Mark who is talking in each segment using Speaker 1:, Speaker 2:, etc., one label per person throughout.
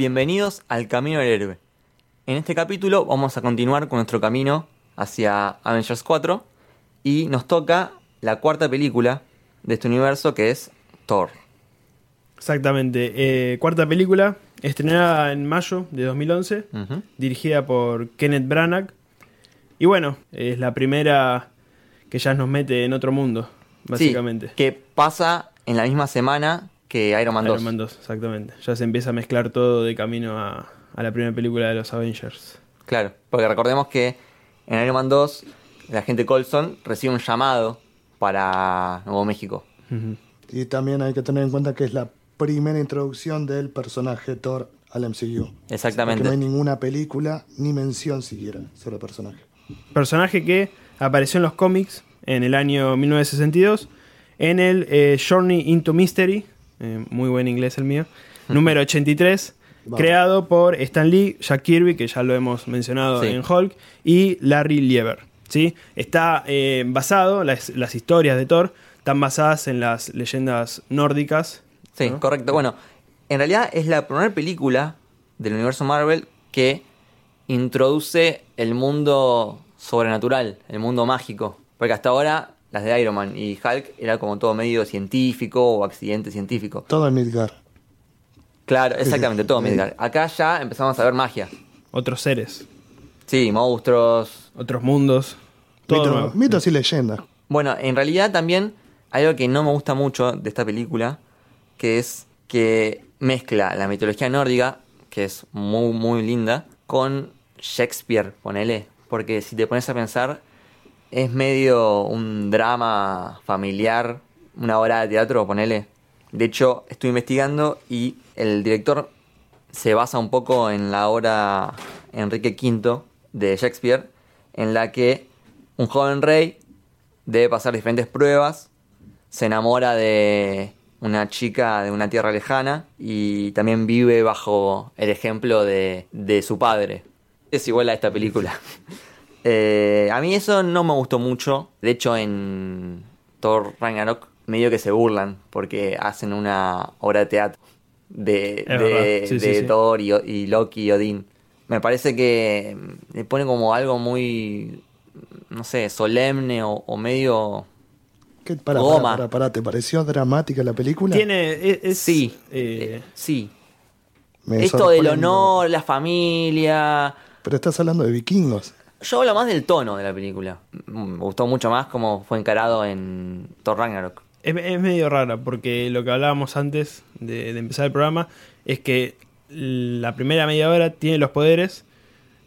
Speaker 1: Bienvenidos al Camino del Héroe. En este capítulo vamos a continuar con nuestro camino hacia Avengers 4 y nos toca la cuarta película de este universo que es Thor.
Speaker 2: Exactamente. Eh, cuarta película, estrenada en mayo de 2011,
Speaker 1: Ujú.
Speaker 2: dirigida por Kenneth Branagh. Y bueno, es la primera que ya nos mete en otro mundo, básicamente.
Speaker 1: Sí, que pasa en la misma semana que Iron Man 2.
Speaker 2: Iron Man 2, exactamente. Ya se empieza a mezclar todo de camino a, a la primera película de los Avengers.
Speaker 1: Claro, porque recordemos que en Iron Man 2 el agente Coulson recibe un llamado para Nuevo México.
Speaker 3: Y también hay que tener en cuenta que es la primera introducción del personaje Thor al MCU.
Speaker 1: Exactamente.
Speaker 3: Porque no hay ninguna película ni mención siquiera sobre el personaje.
Speaker 2: Personaje que apareció en los cómics en el año 1962 en el eh, Journey into Mystery, eh, muy buen inglés el mío, número 83,
Speaker 3: Vamos.
Speaker 2: creado por Stan Lee, Jack Kirby, que ya lo hemos mencionado
Speaker 1: Sí.
Speaker 2: en Hulk, y Larry Lieber. ¿Sí? Está eh, basado, las, las historias de Thor están basadas en las leyendas nórdicas.
Speaker 1: Sí,
Speaker 2: ¿no?
Speaker 1: correcto. Bueno, en realidad es la primera película del universo Marvel que introduce el mundo sobrenatural, el mundo mágico. Porque hasta ahora las de Iron Man y Hulk era como todo medio científico o accidente científico.
Speaker 3: Todo en Midgar.
Speaker 1: Claro, exactamente, todo
Speaker 3: Sí.
Speaker 1: Midgard. Acá ya empezamos a ver magia.
Speaker 2: Otros seres,
Speaker 1: Sí, monstruos.
Speaker 2: otros mundos. Todo
Speaker 3: Mito-
Speaker 2: nuevo.
Speaker 3: mitos y leyendas.
Speaker 1: Bueno, en realidad también hay algo que no me gusta mucho de esta película, que es que mezcla la mitología nórdica, que es muy, muy linda, con Shakespeare, ponele. Porque si te pones a pensar, es medio un drama familiar, una obra de teatro, ponele. De hecho, estuve investigando y el director se basa un poco en la obra Enrique V de Shakespeare, en la que un joven rey debe pasar diferentes pruebas, se enamora de una chica de una tierra lejana y también vive bajo el ejemplo de, de su padre. Es igual a esta película. Eh, a mí eso no me gustó mucho. De hecho, en Thor Ragnarok medio que se burlan porque hacen una obra de teatro de,
Speaker 2: Es
Speaker 1: de,
Speaker 2: verdad, sí, sí,
Speaker 1: de
Speaker 2: sí.
Speaker 1: Thor y, y Loki y Odín. Me parece que le pone como algo muy, no sé, solemne o, o medio...
Speaker 3: ¿Qué, para,
Speaker 1: Goma.
Speaker 3: para, para, para, ¿Te pareció dramática la película?
Speaker 2: Tiene, es, es,
Speaker 1: Sí,
Speaker 2: eh,
Speaker 1: sí.
Speaker 3: Me
Speaker 1: Esto del honor, la familia...
Speaker 3: Pero estás hablando de vikingos.
Speaker 1: Yo hablo más del tono de la película. Me gustó mucho más como fue encarado en Thor Ragnarok.
Speaker 2: Es, es medio rara porque lo que hablábamos antes de, de empezar el programa es que la primera media hora tiene los poderes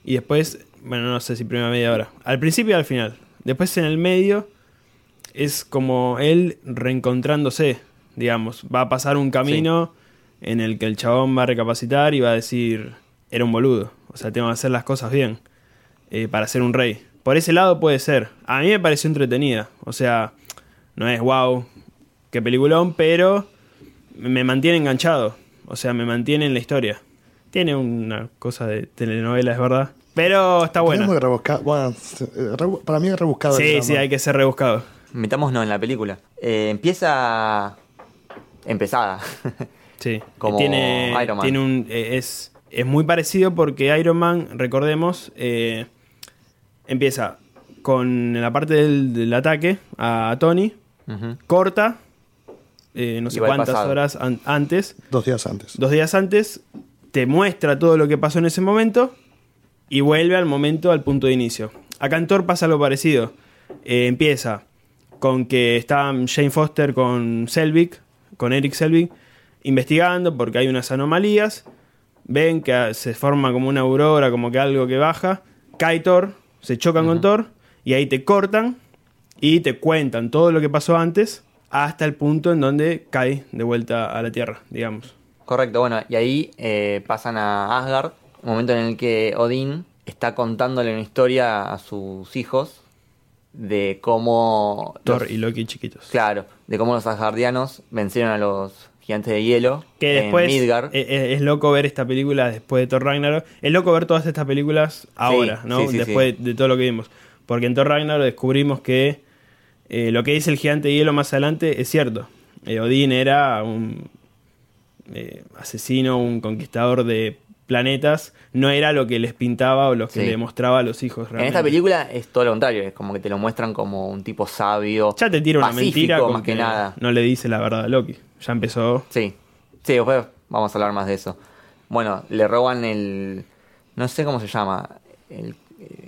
Speaker 2: y después, bueno, no sé si primera media hora, al principio y al final. Después en el medio es como él reencontrándose, digamos. Va a pasar un camino en el que el chabón va a recapacitar y va a decir, era un boludo. O sea, tengo que hacer las cosas bien eh, para ser un rey. Por ese lado puede ser. A mí me pareció entretenida. O sea, no es wow, qué peliculón, pero me mantiene enganchado. O sea, me mantiene en la historia. Tiene una cosa de telenovela, es verdad. Pero está
Speaker 3: Es
Speaker 2: buena.
Speaker 3: muy rebuscado. Bueno, eh, para mí es rebuscado.
Speaker 2: Sí, sí, hay que ser rebuscado.
Speaker 1: Metámonos en la película. Eh, empieza... Empezada.
Speaker 2: Sí.
Speaker 1: Como
Speaker 2: tiene,
Speaker 1: Iron Man.
Speaker 2: tiene un eh, es es muy parecido porque Iron Man, recordemos, eh, empieza con la parte del, del ataque a Tony, corta, eh, no sé cuántas
Speaker 1: pasado.
Speaker 2: horas an- antes,
Speaker 3: Dos días antes.
Speaker 2: dos días antes, te muestra todo lo que pasó en ese momento y vuelve al momento, al punto de inicio. Acá en Thor pasa lo parecido. Eh, empieza con que está Jane Foster con Selvig, con Eric Selvig, investigando porque hay unas anomalías. Ven que ah, se forma como una aurora, como que algo que baja. Cae Thor, se chocan con Thor y ahí te cortan y te cuentan todo lo que pasó antes hasta el punto en donde cae de vuelta a la Tierra, digamos.
Speaker 1: Correcto, bueno, y ahí eh, pasan a Asgard, un momento en el que Odín está contándole una historia a sus hijos de cómo...
Speaker 2: Thor
Speaker 1: los-
Speaker 2: y Loki chiquitos.
Speaker 1: Claro, de cómo los asgardianos vencieron a los gigantes de hielo
Speaker 2: Que después
Speaker 1: Midgard.
Speaker 2: eh, eh, es, loco ver esta película después de Thor Ragnarok. Es loco ver todas estas películas ahora, ¿no?
Speaker 1: sí, sí,
Speaker 2: después de todo lo que vimos. Porque en Thor Ragnarok descubrimos que eh, lo que dice el gigante de hielo más adelante es cierto. Eh, Odín era un eh, asesino, un conquistador de planetas. No era lo que les pintaba o lo que
Speaker 1: Sí.
Speaker 2: le mostraba a los hijos.
Speaker 1: En
Speaker 2: realmente.
Speaker 1: esta película es todo lo contrario, es como que te lo muestran como un tipo sabio.
Speaker 2: Ya te tira una
Speaker 1: pacífico,
Speaker 2: mentira con
Speaker 1: más que nada.
Speaker 2: no le dice la verdad a Loki. Ya empezó.
Speaker 1: Sí, sí, después vamos a hablar más de eso. Bueno, le roban el. No sé cómo se llama. El,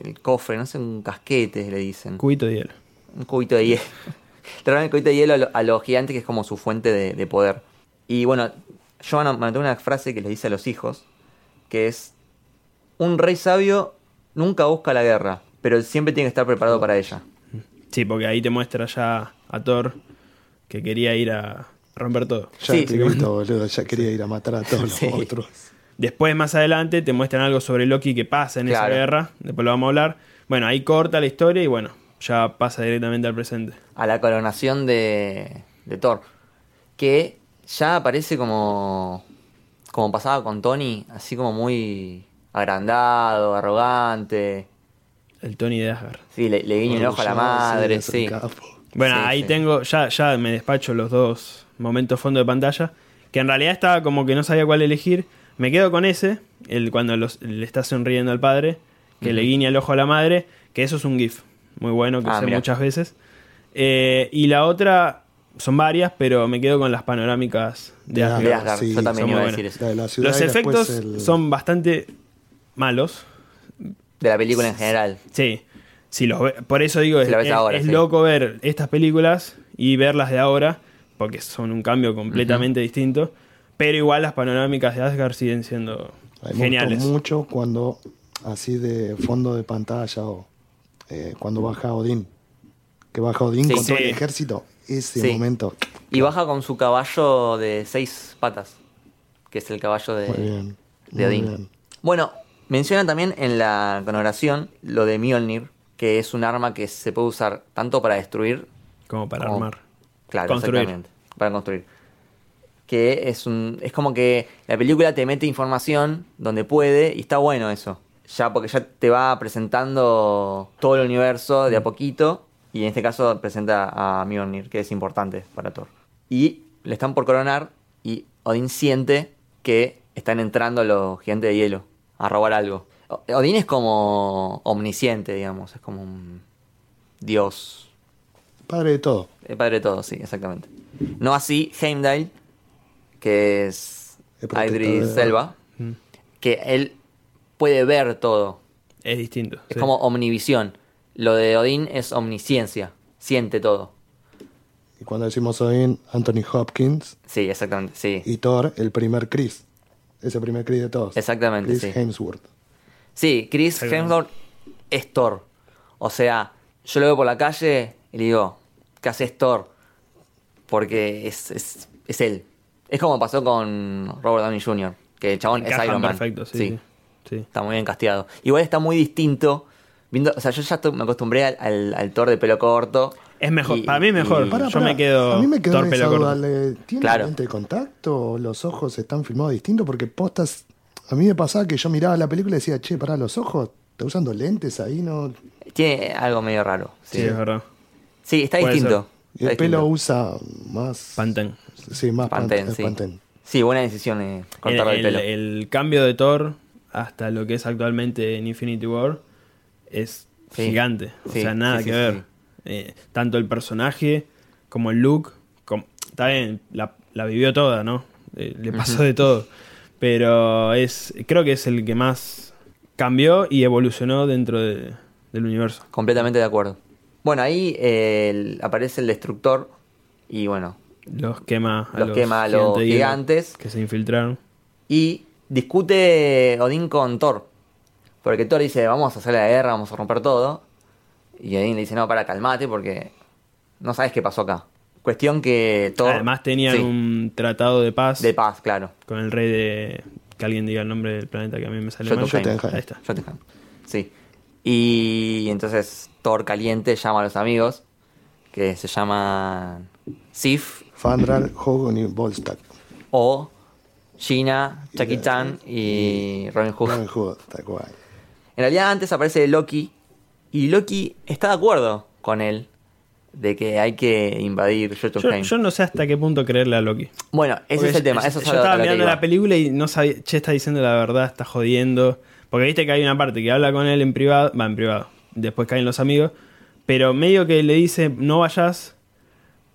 Speaker 1: el cofre, no sé, un casquete le dicen.
Speaker 2: Cubito de hielo.
Speaker 1: Un cubito de hielo. le roban el cubito de hielo a, lo- a los gigantes, que es como su fuente de, de poder. Y bueno, yo me anoté una frase que les dice a los hijos, que es: Un rey sabio nunca busca la guerra, pero siempre tiene que estar preparado para ella.
Speaker 2: Sí, porque ahí te muestra ya a Thor que quería ir a romper todo.
Speaker 3: Ya
Speaker 1: Sí,
Speaker 3: boludo, ya quería ir a matar a todos los
Speaker 1: Sí.
Speaker 3: monstruos.
Speaker 2: Después, más adelante, te muestran algo sobre Loki que pasa en esa guerra. Después lo vamos a hablar. Bueno, ahí corta la historia y bueno, ya pasa directamente al presente.
Speaker 1: a la coronación de, de Thor. Que ya aparece como. como pasaba con Tony, así como muy agrandado, arrogante.
Speaker 2: El Tony de Asgard.
Speaker 1: Sí, le, le guiña el ojo a la madre, sí.
Speaker 2: Bueno,
Speaker 1: Sí,
Speaker 2: ahí
Speaker 1: sí.
Speaker 2: tengo, ya, ya me despacho los dos momentos fondo de pantalla. Que en realidad estaba como que no sabía cuál elegir. Me quedo con ese, el cuando los- le está sonriendo al padre, que le guiña el ojo a la madre, que eso es un GIF muy bueno que
Speaker 1: Ah,
Speaker 2: usé muchas veces. Eh, y la otra son varias, pero me quedo con las panorámicas de
Speaker 3: De
Speaker 2: Asgard.
Speaker 1: De Asgard,
Speaker 3: Sí,
Speaker 1: yo también iba a decir eso.
Speaker 3: De
Speaker 2: Los efectos
Speaker 3: el-
Speaker 2: son bastante malos.
Speaker 1: De la película en general.
Speaker 2: Sí, sí los ve- por eso digo, es,
Speaker 1: Si la ves
Speaker 2: es-
Speaker 1: ahora,
Speaker 2: es
Speaker 1: sí.
Speaker 2: loco ver estas películas y verlas de ahora, porque son un cambio completamente distinto. Pero igual las panorámicas de Asgard siguen siendo
Speaker 3: me
Speaker 2: geniales.
Speaker 3: mucho cuando, así de fondo de pantalla, o eh, cuando baja Odín. Que baja Odín
Speaker 1: Sí,
Speaker 3: con todo el ejército. Ese
Speaker 1: Sí.
Speaker 3: momento.
Speaker 1: Y baja con su caballo de seis patas. Que es el caballo de,
Speaker 3: Muy bien.
Speaker 1: de
Speaker 3: muy
Speaker 1: Odín.
Speaker 3: bien.
Speaker 1: Bueno, menciona también en la coronación lo de Mjolnir, que es un arma que se puede usar tanto para destruir
Speaker 2: Como para
Speaker 1: como-
Speaker 2: armar.
Speaker 1: Claro,
Speaker 2: Construir.
Speaker 1: exactamente. Para construir. Que es un. Es como que la película te mete información donde puede y está bueno eso. Ya porque ya te va presentando todo el universo de a poquito. Y en este caso presenta a Mjolnir, que es importante para Thor. Y le están por coronar. Y Odín siente que están entrando los gigantes de hielo a robar algo. Odín es como omnisciente, digamos. Es como un dios
Speaker 3: Padre de todo.
Speaker 1: el padre de todo, sí, exactamente. No así Heimdall, que es Idris Selva,
Speaker 2: Mm.
Speaker 1: que él puede ver todo.
Speaker 2: Es distinto.
Speaker 1: Es
Speaker 2: sí.
Speaker 1: como omnivisión. Lo de Odín es omnisciencia, siente todo.
Speaker 3: Y cuando decimos Odín, Anthony Hopkins
Speaker 1: Sí, exactamente, sí.
Speaker 3: y Thor, el primer Chris. Ese primer Chris de todos.
Speaker 1: Exactamente,
Speaker 3: Chris
Speaker 1: sí.
Speaker 3: Hemsworth.
Speaker 1: Sí, Chris. Hemsworth es Thor. O sea, yo lo veo por la calle y le digo, ¿qué haces Thor? Porque es, es, es él. Es como pasó con Robert Downey Jr., que el chabón es Iron Man.
Speaker 2: perfecto, sí. sí. Sí.
Speaker 1: Está muy bien casteado. Igual está muy distinto. Viendo, o sea, yo ya me acostumbré al, al, al Thor de pelo corto.
Speaker 2: Es mejor,
Speaker 1: Y-
Speaker 2: para mí mejor.
Speaker 1: y-
Speaker 2: Yo me quedo
Speaker 3: A mí me quedó
Speaker 2: Thor
Speaker 3: esa
Speaker 2: pelo
Speaker 3: duda.
Speaker 2: corto.
Speaker 3: ¿le- ¿Tiene
Speaker 1: Claro.
Speaker 3: lente de contacto? ¿Los ojos están filmados distintos? Porque postas. A mí me pasaba que yo miraba la película y decía, che, pará, los ojos. ¿Está usando lentes ahí? no
Speaker 1: Tiene algo medio raro.
Speaker 2: Sí,
Speaker 1: Sí,
Speaker 2: es verdad.
Speaker 1: Sí, está
Speaker 2: Puede
Speaker 1: distinto.
Speaker 3: Y el
Speaker 1: Está
Speaker 3: pelo
Speaker 1: distinto.
Speaker 3: usa más.
Speaker 2: Pantene.
Speaker 3: Sí, más
Speaker 1: Pantene,
Speaker 3: Pantene.
Speaker 1: sí. Buena decisión eh,
Speaker 2: El,
Speaker 1: cortarle el,
Speaker 2: el-
Speaker 1: pelo.
Speaker 2: el cambio de Thor hasta lo que es actualmente en Infinity War es
Speaker 1: Sí.
Speaker 2: gigante. O sea, nada
Speaker 1: sí,
Speaker 2: que ver. Eh, tanto el personaje como el look. como- está bien, la, la vivió toda, ¿no? Eh, le pasó de todo. Pero es creo que es el que más cambió y evolucionó dentro de- del universo.
Speaker 1: Completamente de acuerdo. Bueno, ahí eh, el- aparece el destructor y bueno,
Speaker 2: Los quema a
Speaker 1: Los quema a los
Speaker 2: gigantes. que se infiltraron.
Speaker 1: y discute Odín con Thor. Porque Thor dice, vamos a hacer la guerra, vamos a romper todo. Y Odín le dice, no, para, calmate porque no sabes qué pasó acá. Cuestión que Thor...
Speaker 2: Además tenían
Speaker 1: Sí,
Speaker 2: un tratado de paz
Speaker 1: De paz, claro.
Speaker 2: con el rey de... Que alguien diga el nombre del planeta que a mí me sale mal. Ahí está.
Speaker 1: Jotunheim. Sí. Y entonces Thor caliente llama a los amigos, que se llaman Sif
Speaker 3: Fandral, Hogan y Volstagg.
Speaker 1: o Gina, Jackie Chan y Robin Hood.
Speaker 3: Robin Hood, tal cual.
Speaker 1: En realidad antes aparece Loki y Loki está de acuerdo con él de que hay que invadir
Speaker 2: Yo,
Speaker 1: Jotunheim.
Speaker 2: yo no sé hasta qué punto creerle a Loki.
Speaker 1: Bueno, ese
Speaker 2: Porque
Speaker 1: es el tema.
Speaker 2: yo-
Speaker 1: Eso es
Speaker 2: yo
Speaker 1: a
Speaker 2: estaba mirando la película y no sabía, che, está diciendo la verdad, está jodiendo. Porque viste que hay una parte que habla con él en privado, va en privado, después caen los amigos, pero medio que le dice no vayas,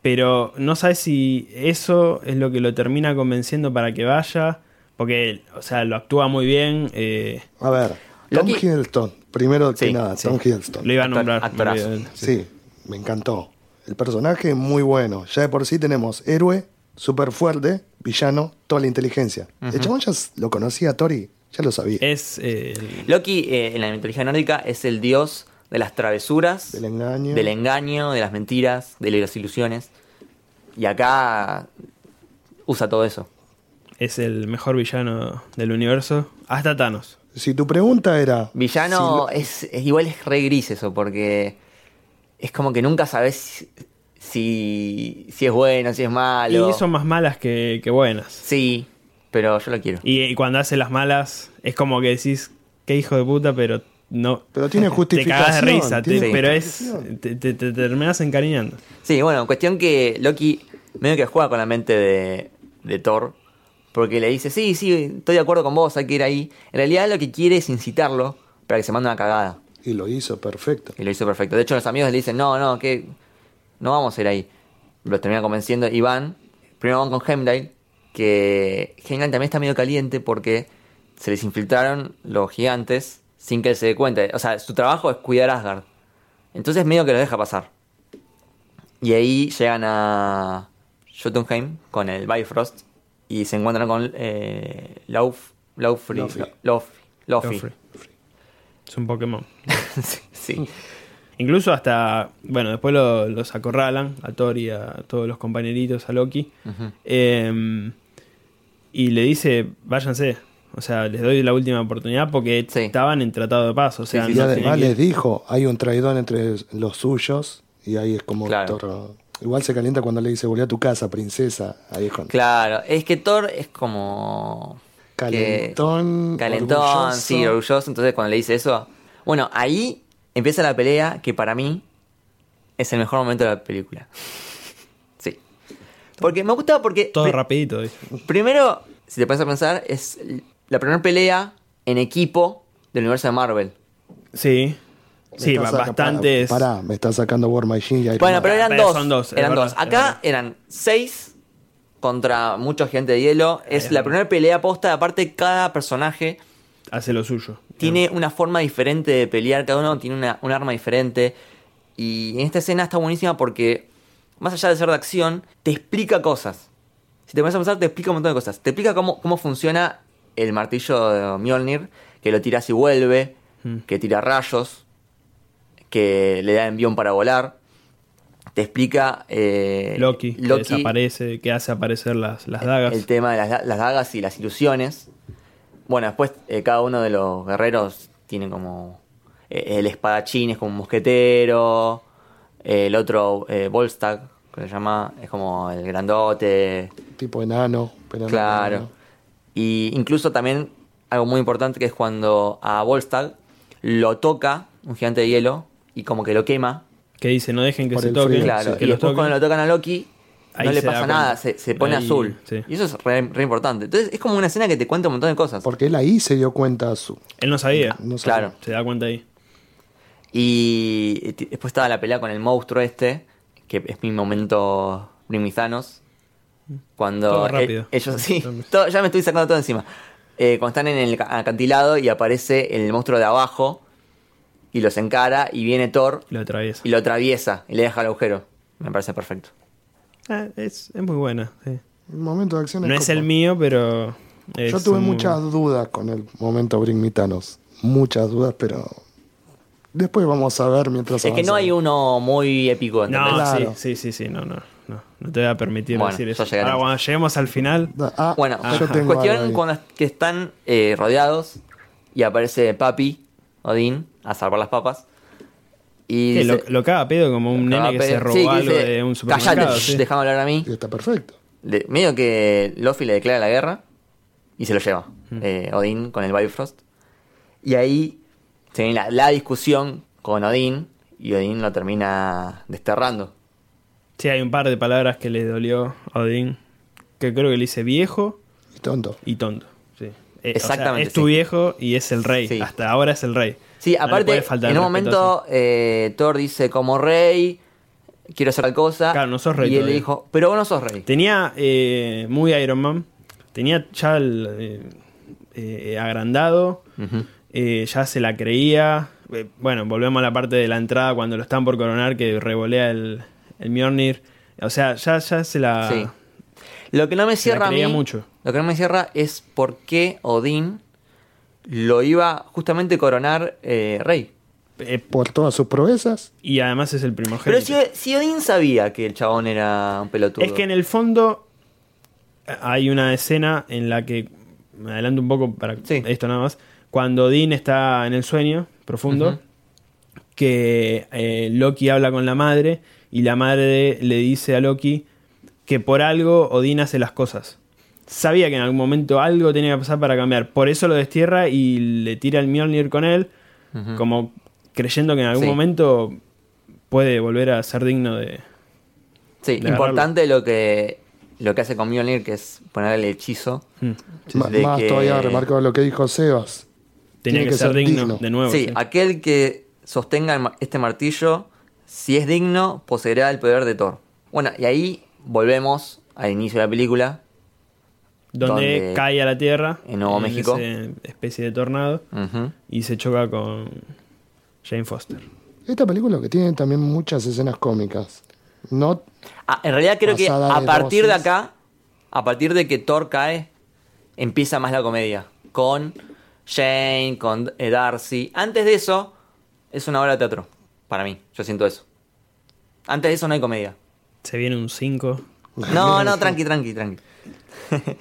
Speaker 2: pero no sabes si eso es lo que lo termina convenciendo para que vaya, porque, o sea, lo actúa muy bien. eh,
Speaker 3: A ver, Tom
Speaker 1: Loki-
Speaker 3: Hiddleston. Primero que
Speaker 1: Sí,
Speaker 3: nada,
Speaker 2: sí.
Speaker 3: Tom Hiddleston.
Speaker 2: lo iba a
Speaker 1: Actor-
Speaker 2: nombrar. olvidé.
Speaker 3: Sí, me encantó. El personaje muy bueno. Ya de por sí tenemos héroe, súper fuerte, villano, toda la inteligencia. El chabón ya lo conocía Tori, ya lo sabía.
Speaker 2: Es eh,
Speaker 1: Loki eh, en la mitología nórdica es el dios de las travesuras,
Speaker 3: Del engaño.
Speaker 1: del engaño, de las mentiras, de las ilusiones. Y acá usa todo eso.
Speaker 2: es el mejor villano del universo, hasta Thanos.
Speaker 3: Si tu pregunta era.
Speaker 1: Villano
Speaker 3: si lo-
Speaker 1: es, es- igual es re gris eso, porque es como que nunca sabes si, si es bueno, si es malo.
Speaker 2: Y son más malas que, que buenas.
Speaker 1: Sí, pero yo lo quiero.
Speaker 2: Y, y cuando hace las malas, es como que decís, qué hijo de puta, pero no.
Speaker 3: Pero tiene
Speaker 2: Te
Speaker 3: justificación.
Speaker 2: cagás de risa, te- pero es. Te, te- te terminás encariñando.
Speaker 1: Sí, bueno, cuestión que Loki medio que juega con la mente de, de Thor. Porque le dice, sí, sí, estoy de acuerdo con vos, hay que ir ahí. En realidad lo que quiere es incitarlo para que se mande una cagada.
Speaker 3: Y lo hizo perfecto.
Speaker 1: Y lo hizo perfecto. De hecho, los amigos le dicen, no, no, que no vamos a ir ahí. Los termina convenciendo y van. Primero van con Heimdall, que Heimdall también está medio caliente porque se les infiltraron los gigantes sin que él se dé cuenta. O sea, su trabajo es cuidar a Asgard. Entonces medio que lo deja pasar. Y ahí llegan a Jotunheim con el Bifrost y se encuentran con eh, Lauf, Laufri.
Speaker 2: Es un Pokémon.
Speaker 1: sí, sí.
Speaker 2: Incluso hasta. Bueno, después lo- los acorralan a Thor y a todos los compañeritos, a Loki. Eh, y le dice, váyanse. O sea, les doy la última oportunidad porque
Speaker 1: Sí.
Speaker 2: estaban en tratado de paz. O sea,
Speaker 1: sí,
Speaker 3: Y
Speaker 1: sí,
Speaker 2: no
Speaker 1: sí.
Speaker 3: además les dijo: hay un traidor entre los suyos. Y ahí es como
Speaker 1: Claro.
Speaker 3: Thor- Igual se calienta cuando le dice: volví a tu casa, princesa. Ahí es cuando.
Speaker 1: Claro, es que Thor es como. que-
Speaker 3: Calentón.
Speaker 1: calentón,
Speaker 3: orgulloso.
Speaker 1: sí, orgulloso. Entonces, cuando le dice eso. Bueno, ahí empieza la pelea que para mí es el mejor momento de la película. Sí. Porque me gusta porque.
Speaker 2: Todo rapidito. dice.
Speaker 1: Primero, si te pones a pensar, es la primera pelea en equipo del universo de Marvel.
Speaker 2: Sí.
Speaker 3: Me
Speaker 2: Sí, bastantes.
Speaker 3: Pará, pará, me está sacando War Machine y Iron
Speaker 1: Bueno,
Speaker 3: Man.
Speaker 1: pero eran
Speaker 2: Pero
Speaker 1: dos.
Speaker 2: son dos,
Speaker 1: eran
Speaker 2: verdad,
Speaker 1: dos. Acá eran seis contra muchos gente de hielo. Es la primera pelea posta. Aparte, cada personaje
Speaker 2: Hace lo suyo.
Speaker 1: tiene una forma diferente de pelear, cada uno tiene una, un arma diferente. Y en esta escena está buenísima porque, más allá de ser de acción, te explica cosas. Si te pones a pensar, te explica un montón de cosas. Te explica cómo, cómo funciona el martillo de Mjolnir, que lo tiras y vuelve,
Speaker 2: Mm.
Speaker 1: que tira rayos, que le da envión para volar. Te explica eh,
Speaker 2: Loki, que desaparece, que hace aparecer las, las dagas.
Speaker 1: el tema de las, las dagas y las ilusiones. Bueno, después eh, cada uno de los guerreros tiene como. eh, el espadachín es como un mosquetero. eh, el otro, eh, Volstagg, que se llama, es como el grandote.
Speaker 3: Tipo enano. pero no
Speaker 1: Claro.
Speaker 3: enano.
Speaker 1: Y incluso también algo muy importante que es cuando a Volstagg lo toca un gigante de hielo y como que lo quema.
Speaker 2: Que dice, no dejen que
Speaker 3: Por
Speaker 2: se toque.
Speaker 3: frío,
Speaker 1: Claro,
Speaker 2: que
Speaker 1: y después cuando lo tocan a Loki,
Speaker 2: Ahí
Speaker 1: no le pasa nada, se, se pone
Speaker 2: Ahí,
Speaker 1: azul.
Speaker 2: sí.
Speaker 1: Y eso es re, re importante. Entonces es como una escena que te cuenta un montón de cosas.
Speaker 3: Porque él ahí se dio cuenta su.
Speaker 2: Él no sabía.
Speaker 3: No sabía.
Speaker 1: Claro.
Speaker 2: Se da cuenta ahí.
Speaker 1: Y después estaba la pelea con el monstruo este, que es mi momento primizanos. Cuando
Speaker 2: Todo
Speaker 1: e-
Speaker 2: rápido.
Speaker 1: ellos, sí, todo- ya me estoy sacando todo encima. Eh, cuando están en el ca- acantilado y aparece el monstruo de abajo y los encara y viene Thor
Speaker 2: Lo atraviesa.
Speaker 1: y lo atraviesa y le deja el agujero. Me parece perfecto.
Speaker 2: Ah, es, es muy buena. sí.
Speaker 3: El momento de acción
Speaker 2: No es el mío, pero. es
Speaker 3: Yo tuve muchas
Speaker 2: bueno.
Speaker 3: dudas con el momento Bring Me Thanos. Muchas dudas, pero. Después vamos a ver mientras
Speaker 1: Es que no hay uno muy épico. ¿entendés?
Speaker 2: No,
Speaker 3: Claro.
Speaker 2: sí, sí, sí, no, no, no. No te voy a permitir
Speaker 1: Bueno,
Speaker 2: decir eso. Ahora, cuando lleguemos al final,
Speaker 3: Ah,
Speaker 1: Bueno,
Speaker 3: yo
Speaker 1: cuestión cuando es- que están eh, rodeados y aparece Papi, Odín, a salvar las papas. Y
Speaker 2: lo, lo caga a pedo como un nene que se robó
Speaker 1: sí, que
Speaker 2: algo
Speaker 1: dice,
Speaker 2: de un supermercado.
Speaker 1: Callate,
Speaker 2: sí.
Speaker 1: déjame hablar a mí.
Speaker 3: Y está perfecto.
Speaker 1: Le- medio que Luffy le declara la guerra y se lo lleva.
Speaker 2: Mm.
Speaker 1: eh, Odín con el Bifrost. Y ahí se viene la, la discusión con Odín y Odín lo termina desterrando.
Speaker 2: Sí, hay un par de palabras que le dolió a Odín. Que creo que le dice viejo
Speaker 3: Y tonto.
Speaker 2: y tonto. Sí. Eh, o sea,
Speaker 1: Exactamente,
Speaker 2: es tu
Speaker 1: sí.
Speaker 2: viejo y es el rey.
Speaker 1: Sí.
Speaker 2: Hasta ahora es el rey.
Speaker 1: Sí,
Speaker 2: No
Speaker 1: aparte, en un momento eh, Thor dice como rey, quiero hacer tal cosa.
Speaker 2: Claro, no sos rey
Speaker 1: Y él le dijo, pero vos no sos rey.
Speaker 2: Tenía eh, muy Iron Man. Tenía ya el, eh, eh, agrandado. Eh, ya se la creía. Eh, bueno, volvemos a la parte de la entrada cuando lo están por coronar que revolea el, el Mjolnir. O sea, ya, ya se la...
Speaker 1: Sí. Lo que no me cierra a mí,
Speaker 2: mucho.
Speaker 1: lo que no me cierra es por qué Odín lo iba justamente a coronar eh, rey.
Speaker 2: eh,
Speaker 3: Por todas sus proezas.
Speaker 2: y además es el
Speaker 1: Pero
Speaker 2: primogénito.
Speaker 1: si, si Odín sabía que el chabón era un pelotudo.
Speaker 2: Es que en el fondo eh, hay una escena en la que, me adelanto un poco para
Speaker 1: Sí.
Speaker 2: esto nada más, cuando Odín está en el sueño profundo, que eh, Loki habla con la madre y la madre le dice a Loki que por algo Odín hace las cosas. Sabía que en algún momento algo tenía que pasar para cambiar, por eso lo destierra y le tira el Mjolnir con él, como creyendo que en algún
Speaker 1: Sí.
Speaker 2: momento puede volver a ser digno de...
Speaker 1: Sí,
Speaker 2: de
Speaker 1: importante lo que, lo que hace con Mjolnir, que es ponerle el hechizo. De
Speaker 3: más
Speaker 1: que-
Speaker 3: todavía remarcado lo que dijo Sebas.
Speaker 2: Tenía
Speaker 3: Tiene
Speaker 2: que,
Speaker 3: que
Speaker 2: ser,
Speaker 3: ser
Speaker 2: digno,
Speaker 3: digno.
Speaker 2: de nuevo.
Speaker 1: sí,
Speaker 2: sí.
Speaker 1: aquel que sostenga este martillo, si es digno, poseerá el poder de Thor. Bueno, y ahí volvemos al inicio de la película.
Speaker 2: donde,
Speaker 1: donde-
Speaker 2: cae a la tierra
Speaker 1: en Nuevo México.
Speaker 2: especie de tornado y se choca con Jane Foster.
Speaker 3: Esta película que tiene también muchas escenas cómicas. No,
Speaker 1: Ah, en realidad creo que a
Speaker 3: de
Speaker 1: partir de
Speaker 3: dosis.
Speaker 1: acá, a partir de que Thor cae, empieza más la comedia. Con Jane, con Darcy. Antes de eso, es una obra de teatro. Para mí, yo siento eso. Antes de eso no hay comedia.
Speaker 2: Se viene un 5.
Speaker 1: No, no, tranqui, tranqui, tranqui.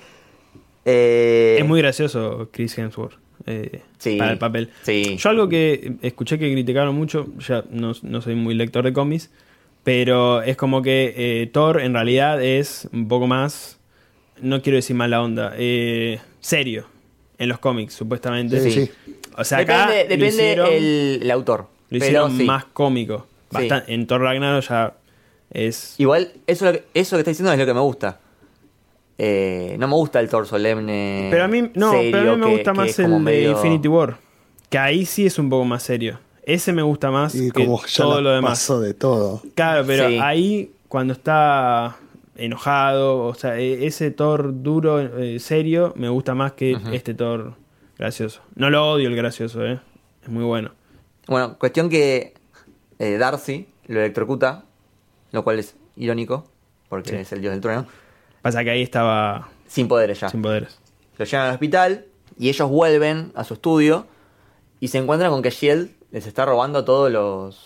Speaker 1: Eh,
Speaker 2: Es muy gracioso Chris Hemsworth eh,
Speaker 1: Sí,
Speaker 2: para el papel.
Speaker 1: sí.
Speaker 2: Yo algo que escuché que criticaron mucho, ya no, no soy muy lector de cómics, pero es como que eh, Thor en realidad es un poco más, no quiero decir mala onda, eh, serio en los cómics, supuestamente.
Speaker 3: Sí,
Speaker 1: Sí.
Speaker 2: O sea, acá
Speaker 1: depende depende
Speaker 2: hicieron-
Speaker 1: el, el autor.
Speaker 2: Lo
Speaker 1: Pero
Speaker 2: hicieron
Speaker 1: sí.
Speaker 2: más cómico.
Speaker 1: Sí.
Speaker 2: Bastan- En Thor Ragnarok ya es...
Speaker 1: Igual, eso, lo que- eso que está diciendo es lo que me gusta. Eh, no me gusta el Thor solemne.
Speaker 2: Pero a mí, no,
Speaker 1: serio,
Speaker 2: pero a mí me gusta
Speaker 1: que
Speaker 2: más el de
Speaker 1: medio-
Speaker 2: Infinity War. Que ahí sí es un poco más serio. Ese me gusta más
Speaker 3: Y
Speaker 2: que
Speaker 3: como
Speaker 2: todo lo demás.
Speaker 3: pasó de todo.
Speaker 2: Claro, pero
Speaker 1: Sí.
Speaker 2: ahí cuando está enojado, o sea, e- ese Thor duro, eh, serio, me gusta más que este Thor gracioso. No lo odio el gracioso, eh. Es muy bueno.
Speaker 1: Bueno, cuestión que eh, Darcy lo electrocuta, lo cual es irónico, porque
Speaker 2: Sí.
Speaker 1: es el dios del trueno,
Speaker 2: Pasa que ahí estaba
Speaker 1: sin poderes ya.
Speaker 2: sin poderes.
Speaker 1: Lo llevan al hospital y ellos vuelven a su estudio y se encuentran con que Shield les está robando todas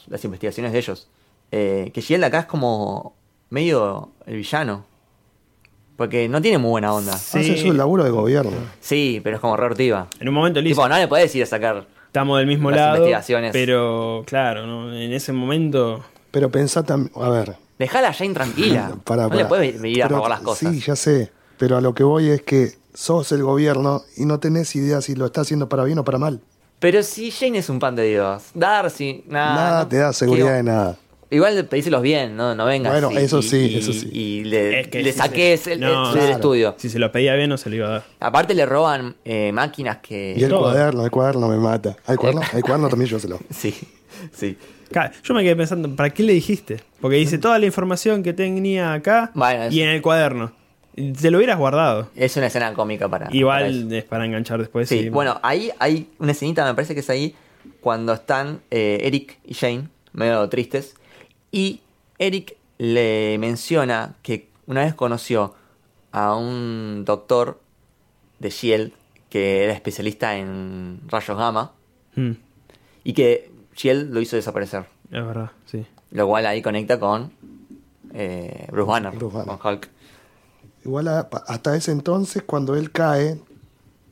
Speaker 1: las investigaciones de ellos. Eh, que Shield acá es como medio el villano. Porque no tiene muy buena onda.
Speaker 2: Sí.
Speaker 3: Hace su laburo de gobierno.
Speaker 1: Sí, pero es como re hortiva.
Speaker 2: En un momento dice,
Speaker 1: Tipo, no le puedes ir a sacar.
Speaker 2: Estamos del mismo
Speaker 1: las
Speaker 2: lado,
Speaker 1: investigaciones.
Speaker 2: pero claro, ¿no? en ese momento...
Speaker 3: Pero pensá también, a ver,
Speaker 1: Dejala a Jane tranquila.
Speaker 3: para,
Speaker 1: no le puedes venir a robar las cosas.
Speaker 3: Sí, ya sé, pero a lo que voy es que sos el gobierno y no tenés idea si lo está haciendo para bien o para mal.
Speaker 1: Pero si Jane es un pan de Dios. Darcy, nada.
Speaker 3: Nada
Speaker 1: no-
Speaker 3: te da seguridad
Speaker 1: quiero-
Speaker 3: de nada.
Speaker 1: Igual pedíselos bien, no, no vengas.
Speaker 3: Bueno,
Speaker 1: y-
Speaker 3: eso sí,
Speaker 1: y-
Speaker 3: eso sí.
Speaker 1: Y le,
Speaker 2: Es que
Speaker 1: le
Speaker 2: si
Speaker 1: saques
Speaker 2: se-
Speaker 1: el,
Speaker 2: no,
Speaker 1: estudio.
Speaker 2: Si se lo pedía bien no se lo iba a dar.
Speaker 1: Aparte le roban eh, máquinas que...
Speaker 3: Y el
Speaker 2: todo.
Speaker 3: cuaderno, el cuaderno me mata. ¿Hay cuaderno?
Speaker 1: Eh.
Speaker 3: ¿Hay cuaderno también yo se lo.
Speaker 1: Sí, sí.
Speaker 2: Claro, yo me quedé pensando, ¿para qué le dijiste? Porque dice toda la información que tenía acá
Speaker 1: Bueno,
Speaker 2: y en el cuaderno. Te lo hubieras guardado.
Speaker 1: Es una escena cómica para... para
Speaker 2: Igual
Speaker 1: eso.
Speaker 2: es para enganchar después.
Speaker 1: Sí,
Speaker 2: y-
Speaker 1: bueno, ahí hay una escenita, me parece que es ahí, cuando están eh, Eric y Jane, medio tristes, y Eric le menciona que una vez conoció a un doctor de Shield que era especialista en rayos gamma
Speaker 2: Mm,
Speaker 1: y que Shield lo hizo desaparecer.
Speaker 2: es verdad, sí.
Speaker 1: Lo cual ahí conecta con eh, Bruce Banner,
Speaker 3: Bruce Banner.
Speaker 1: con Hulk.
Speaker 3: Igual a- pa- hasta ese entonces, cuando él cae,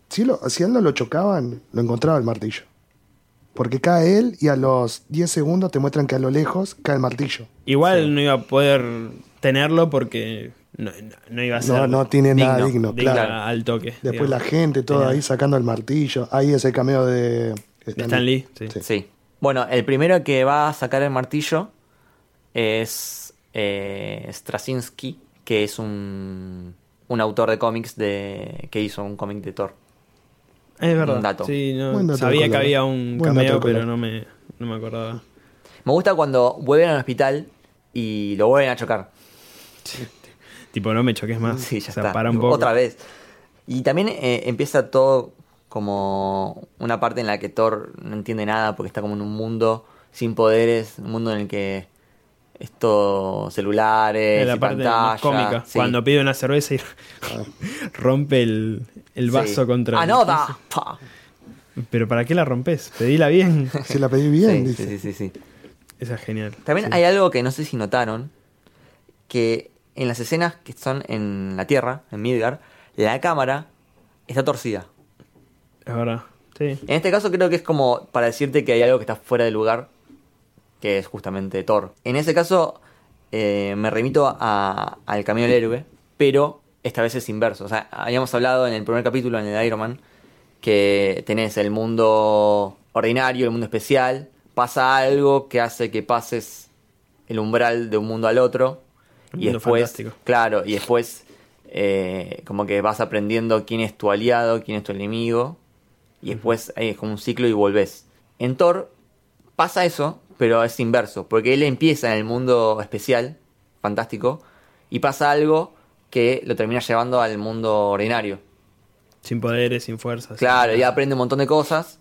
Speaker 3: si, lo, si él no lo chocaban, lo encontraba el martillo. Porque cae él y a los 10 segundos te muestran que a lo lejos cae el martillo.
Speaker 2: Igual
Speaker 1: Sí.
Speaker 2: no iba a poder tenerlo porque no, no iba a ser
Speaker 3: No, no tiene nada
Speaker 1: digno,
Speaker 3: claro.
Speaker 2: al toque.
Speaker 3: Después
Speaker 2: digamos.
Speaker 3: la gente, todo
Speaker 2: Tenía-
Speaker 3: ahí sacando el martillo. Ahí ese cameo de
Speaker 2: De Stan Lee, sí.
Speaker 3: Sí.
Speaker 1: Sí. Bueno, el primero que va a sacar el martillo es eh, Straczynski, que es un, un autor de cómics de que hizo un cómic de Thor.
Speaker 2: Es verdad.
Speaker 1: Un dato.
Speaker 2: Sí, no,
Speaker 3: Buen dato
Speaker 2: sabía que había un cameo, pero no me, no me acordaba.
Speaker 1: Me gusta cuando vuelven al hospital y lo vuelven a chocar.
Speaker 2: Tipo, no me choques más.
Speaker 1: Sí, ya
Speaker 2: o sea,
Speaker 1: está.
Speaker 2: para un poco.
Speaker 1: Otra vez. Y también eh, empieza todo como una parte en la que Thor no entiende nada porque está como en un mundo sin poderes, un mundo en el que es todo celulares,
Speaker 2: la
Speaker 1: y
Speaker 2: parte
Speaker 1: pantalla.
Speaker 2: más cómica.
Speaker 1: sí.
Speaker 2: Cuando pide una cerveza y rompe el, el vaso
Speaker 1: Sí.
Speaker 2: contra. el-
Speaker 1: ¡Anoda! Pa.
Speaker 2: Pero ¿para qué la rompes? Pedila bien.
Speaker 3: Se la pedí bien,
Speaker 1: Sí,
Speaker 3: dice.
Speaker 1: sí, sí, sí.
Speaker 2: Esa es genial.
Speaker 1: También
Speaker 2: Sí.
Speaker 1: hay algo que no sé si notaron, que en las escenas que son en la Tierra, en Midgard, la cámara está torcida.
Speaker 2: Es verdad. Sí.
Speaker 1: En este caso creo que es como para decirte que hay algo que está fuera de lugar, que es justamente Thor. En ese caso eh, me remito a- al Camino del Héroe, pero esta vez es inverso. O sea, habíamos hablado en el primer capítulo, en el Iron Man, que tenés el mundo ordinario, el mundo especial, pasa algo que hace que pases el umbral de un mundo al otro. Y después,
Speaker 2: fantástico.
Speaker 1: claro, y después eh, como que vas aprendiendo quién es tu aliado, quién es tu enemigo. Y después ahí es como un ciclo y volvés. En Thor pasa eso, pero es inverso. Porque él empieza en el mundo especial, fantástico, y pasa algo que lo termina llevando al mundo ordinario.
Speaker 2: Sin poderes, sin fuerzas.
Speaker 1: Claro,
Speaker 2: sin
Speaker 1: y
Speaker 2: nada.
Speaker 1: aprende un montón de cosas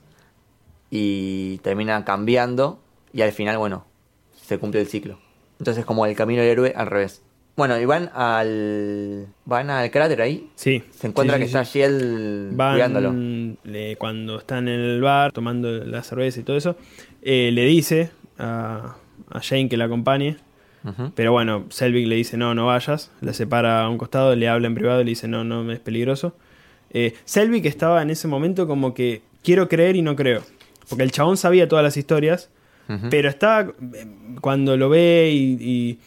Speaker 1: y termina cambiando y al final, bueno, se cumple el ciclo. Entonces es como el camino del héroe al revés. Bueno, y van al van al cráter ahí.
Speaker 2: Sí.
Speaker 1: Se encuentra
Speaker 2: Sí,
Speaker 1: que
Speaker 2: sí,
Speaker 1: está
Speaker 2: sí.
Speaker 1: Shield cuidándolo.
Speaker 2: Van, le- cuando están en el bar tomando la cerveza y todo eso, eh, le dice a, a Jane que la acompañe. Pero bueno, Selvig le dice no, no vayas. La separa a un costado, le habla en privado y le dice no, no, es peligroso. Eh, Selvig estaba en ese momento como que quiero creer y no creo. Porque el chabón sabía todas las historias, pero está eh, cuando lo ve y, y,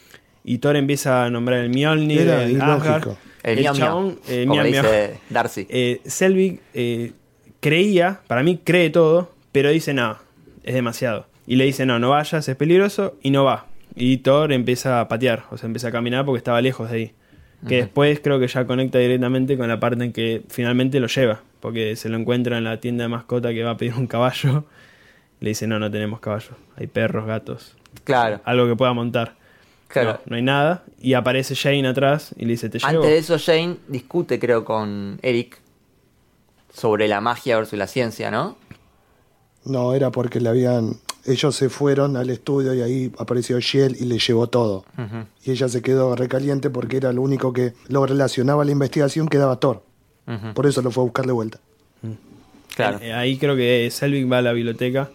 Speaker 2: y Thor empieza a nombrar el Mjolnir,
Speaker 3: Era
Speaker 2: el. Asgard,
Speaker 1: El,
Speaker 2: el chabón, eh,
Speaker 1: como le dice Darcy.
Speaker 2: Eh, Selvig eh, creía, para mí cree todo, pero dice no, es demasiado. Y le dice no, no vayas, es peligroso, y no va. Y Thor empieza a patear, o sea, empieza a caminar porque estaba lejos de ahí. Que después creo que ya conecta directamente con la parte en que finalmente lo lleva, porque se lo encuentra en la tienda de mascota que va a pedir un caballo. Le dice no, no tenemos caballo, hay perros, gatos,
Speaker 1: claro,
Speaker 2: algo que pueda montar.
Speaker 1: claro.
Speaker 2: No, no hay nada. Y aparece Jane atrás y le dice, te llevo.
Speaker 1: Antes de eso, Jane discute, creo, con Eric sobre la magia versus la ciencia, ¿no?
Speaker 3: No, era porque le habían. Ellos se fueron al estudio y ahí apareció Shield y le llevó todo. Y ella se quedó recaliente porque era lo único que lo relacionaba a la investigación que daba Thor. Por eso lo fue a buscar de vuelta.
Speaker 1: Claro.
Speaker 2: Eh, Ahí creo que Selvig va a la biblioteca,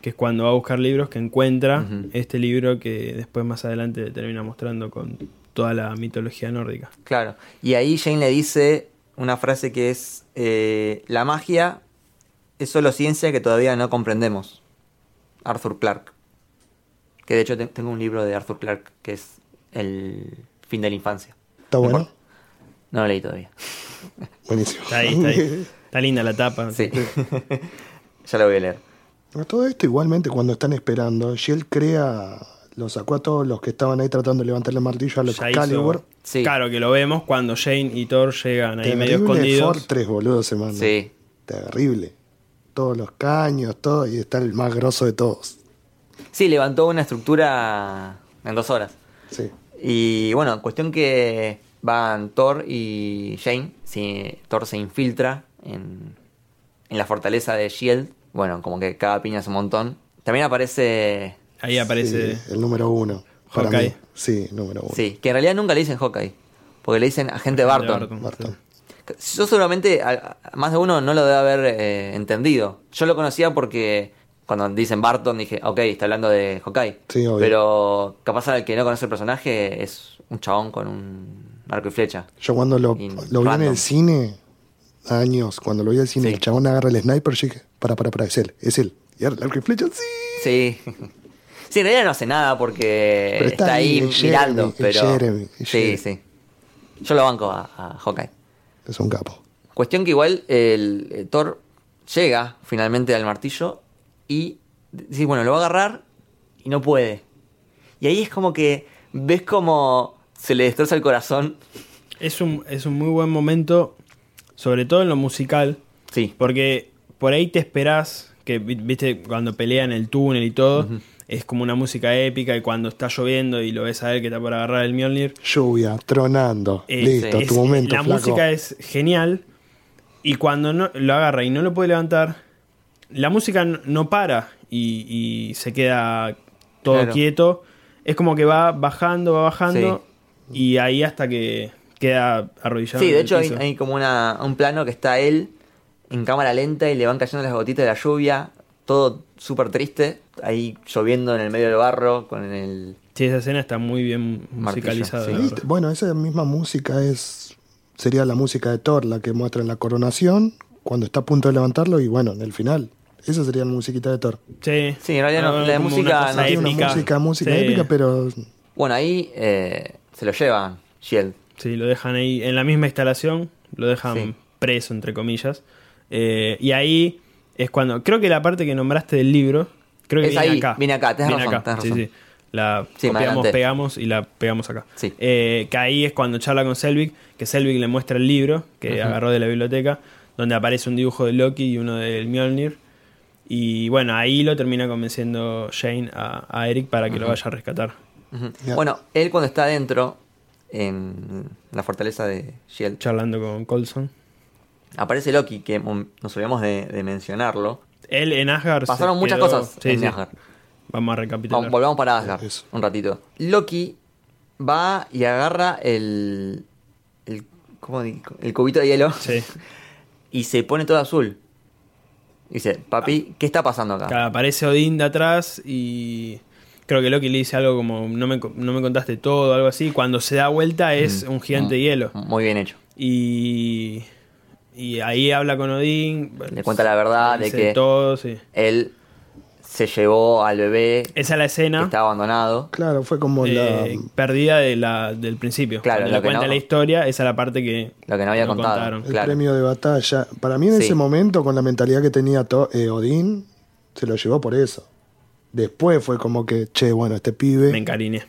Speaker 2: que es cuando va a buscar libros, que encuentra este libro que después más adelante termina mostrando con toda la mitología nórdica.
Speaker 1: Claro. Y ahí Jane le dice una frase que es, eh, la magia es solo ciencia que todavía no comprendemos. Arthur Clarke. Que de hecho te- tengo un libro de Arthur Clarke que es El fin de la infancia.
Speaker 3: ¿Está
Speaker 1: ¿No
Speaker 3: bueno?
Speaker 1: No lo leí todavía.
Speaker 3: Buenísimo.
Speaker 2: Está ahí, está ahí. Está linda la tapa.
Speaker 1: Sí. ya lo voy a leer.
Speaker 3: A todo esto, igualmente, cuando están esperando, Shield crea. Los sacó a todos los que estaban ahí tratando de levantarle el martillo a los
Speaker 2: Ya hizo-
Speaker 3: Excalibur.
Speaker 1: Sí.
Speaker 2: Claro que lo vemos cuando Jane y Thor llegan ahí medio
Speaker 3: Terrible
Speaker 2: escondidos.
Speaker 3: Fortress, boludo, se manda.
Speaker 1: Sí.
Speaker 3: Terrible. Todos los caños, todo, y está el más grosso de todos.
Speaker 1: Sí, levantó una estructura en dos horas.
Speaker 3: Sí.
Speaker 1: Y bueno, cuestión que van Thor y Jane. Si Thor se infiltra en, en la fortaleza de Shield. Bueno, como que cada piña es un montón. También aparece.
Speaker 2: Ahí aparece.
Speaker 3: Sí, el número uno. Para
Speaker 2: Hawkeye.
Speaker 3: mí. Sí, número uno.
Speaker 1: Sí, que en realidad nunca le dicen Hawkeye. Porque le dicen agente Barton.
Speaker 2: Barton.
Speaker 3: Barton.
Speaker 1: Yo seguramente, a- a- más de uno no lo debe haber eh, entendido. Yo lo conocía porque cuando dicen Barton dije, ok, está hablando de Hawkeye.
Speaker 3: Sí, obvio.
Speaker 1: Pero capaz al que no conoce el personaje es un chabón con un arco y flecha.
Speaker 3: Yo cuando lo, vi en el cine, años, cuando lo vi en el cine,
Speaker 1: Sí.
Speaker 3: el chabón agarra el sniper, yo dije, para, para, para, es él, es él. Y ahora el arco y flecha, sí.
Speaker 1: Sí. Sí, en realidad no hace nada porque
Speaker 3: Pero
Speaker 1: está,
Speaker 3: está
Speaker 1: ahí mirando.
Speaker 3: Jeremy,
Speaker 1: pero...
Speaker 3: Jeremy, es
Speaker 1: sí,
Speaker 3: Jeremy.
Speaker 1: sí. Yo lo banco a, a Hawkeye.
Speaker 3: Es un capo.
Speaker 1: Cuestión que igual el, eh, Thor llega finalmente al martillo y dice, bueno, lo va a agarrar y no puede. Y ahí es como que ves como se le destroza el corazón.
Speaker 2: Es un, es un muy buen momento, sobre todo en lo musical,
Speaker 1: Sí.
Speaker 2: porque por ahí te esperás que, vi- viste, cuando pelean en el túnel y todo, es como una música épica y cuando está lloviendo y lo ves a él que está por agarrar el Mjolnir,
Speaker 3: Lluvia, tronando.
Speaker 2: Eh,
Speaker 3: Listo,
Speaker 2: es-
Speaker 3: tu momento,
Speaker 2: La
Speaker 3: flaco.
Speaker 2: música es genial. Y cuando no, lo agarra y no lo puede levantar, la música no para y, y se queda todo
Speaker 1: Claro.
Speaker 2: quieto. Es como que va bajando, va bajando. Y ahí hasta que queda arrodillado.
Speaker 1: Sí,
Speaker 2: en
Speaker 1: de
Speaker 2: el
Speaker 1: hecho hay, hay como una, un plano que está él en cámara lenta y le van cayendo las gotitas de la lluvia, todo súper triste, ahí lloviendo en el medio del barro con el...
Speaker 2: Sí, esa escena está muy bien
Speaker 1: Martillo,
Speaker 2: musicalizada.
Speaker 1: sí.
Speaker 2: la.
Speaker 3: Bueno, esa misma música es sería la música de Thor, la que muestra en la coronación, cuando está a punto de levantarlo y bueno, en el final. Esa sería la musiquita de Thor.
Speaker 2: Sí,
Speaker 1: Sí, en realidad no,
Speaker 2: Ah,
Speaker 1: la
Speaker 2: como
Speaker 1: música no-
Speaker 3: Tiene una música, música
Speaker 2: Sí.
Speaker 3: épica, pero
Speaker 1: Bueno, ahí eh, se lo llevan Shield.
Speaker 2: Sí, lo dejan ahí en la misma instalación, lo dejan
Speaker 1: Sí.
Speaker 2: preso, entre comillas. Eh, y ahí es cuando. Creo que la parte que nombraste del libro. Creo que
Speaker 1: Es
Speaker 2: viene
Speaker 1: ahí,
Speaker 2: acá.
Speaker 1: viene acá,
Speaker 2: Viene
Speaker 1: razón,
Speaker 2: acá, sí,
Speaker 1: razón.
Speaker 2: sí. La
Speaker 1: Sí,
Speaker 2: copiamos, pegamos y la pegamos acá.
Speaker 1: Sí.
Speaker 2: Eh, que ahí es cuando charla con Selvig, que Selvig le muestra el libro que agarró de la biblioteca, donde aparece un dibujo de Loki y uno del Mjolnir. Y bueno, ahí lo termina convenciendo Jane a, a Eric para que lo vaya a rescatar.
Speaker 1: Bueno, él cuando está adentro, en la fortaleza de Shield,
Speaker 2: Charlando con Colson.
Speaker 1: Aparece Loki, que mm, nos olvidamos de, de mencionarlo.
Speaker 2: Él en Asgard. se
Speaker 1: Pasaron muchas
Speaker 2: quedó-
Speaker 1: cosas
Speaker 2: Sí,
Speaker 1: en
Speaker 2: sí.
Speaker 1: Asgard.
Speaker 2: Vamos a recapitular.
Speaker 1: Vamos- volvamos para Asgard
Speaker 3: Eso.
Speaker 1: un ratito. Loki va y agarra el, el, ¿cómo digo? el cubito de hielo
Speaker 2: Sí.
Speaker 1: y se pone todo azul. Dice, papi, ¿qué está pasando acá?
Speaker 2: Claro, aparece Odín de atrás y creo que Loki le dice algo como no me, no me contaste todo, algo así. Cuando se da vuelta es un gigante de hielo.
Speaker 1: Muy bien hecho.
Speaker 2: Y, y ahí habla con Odín.
Speaker 1: Le cuenta la verdad de que
Speaker 2: todo, sí.
Speaker 1: él se llevó al bebé que
Speaker 2: Esa es la escena
Speaker 1: estaba abandonado.
Speaker 3: claro, fue como
Speaker 2: eh,
Speaker 3: la,
Speaker 2: perdida de la, del principio.
Speaker 1: Claro,
Speaker 2: Cuando
Speaker 1: lo
Speaker 2: le
Speaker 1: que
Speaker 2: cuenta
Speaker 1: no-
Speaker 2: la historia, esa es la parte que
Speaker 1: Lo que no había
Speaker 2: no
Speaker 1: contado.
Speaker 2: contaron.
Speaker 3: el
Speaker 1: claro.
Speaker 3: premio de batalla. Para mí en
Speaker 1: Sí.
Speaker 3: ese momento, con la mentalidad que tenía To- eh, Odín, se lo llevó por eso. Después fue como que, che, bueno, este pibe
Speaker 2: me encariñé.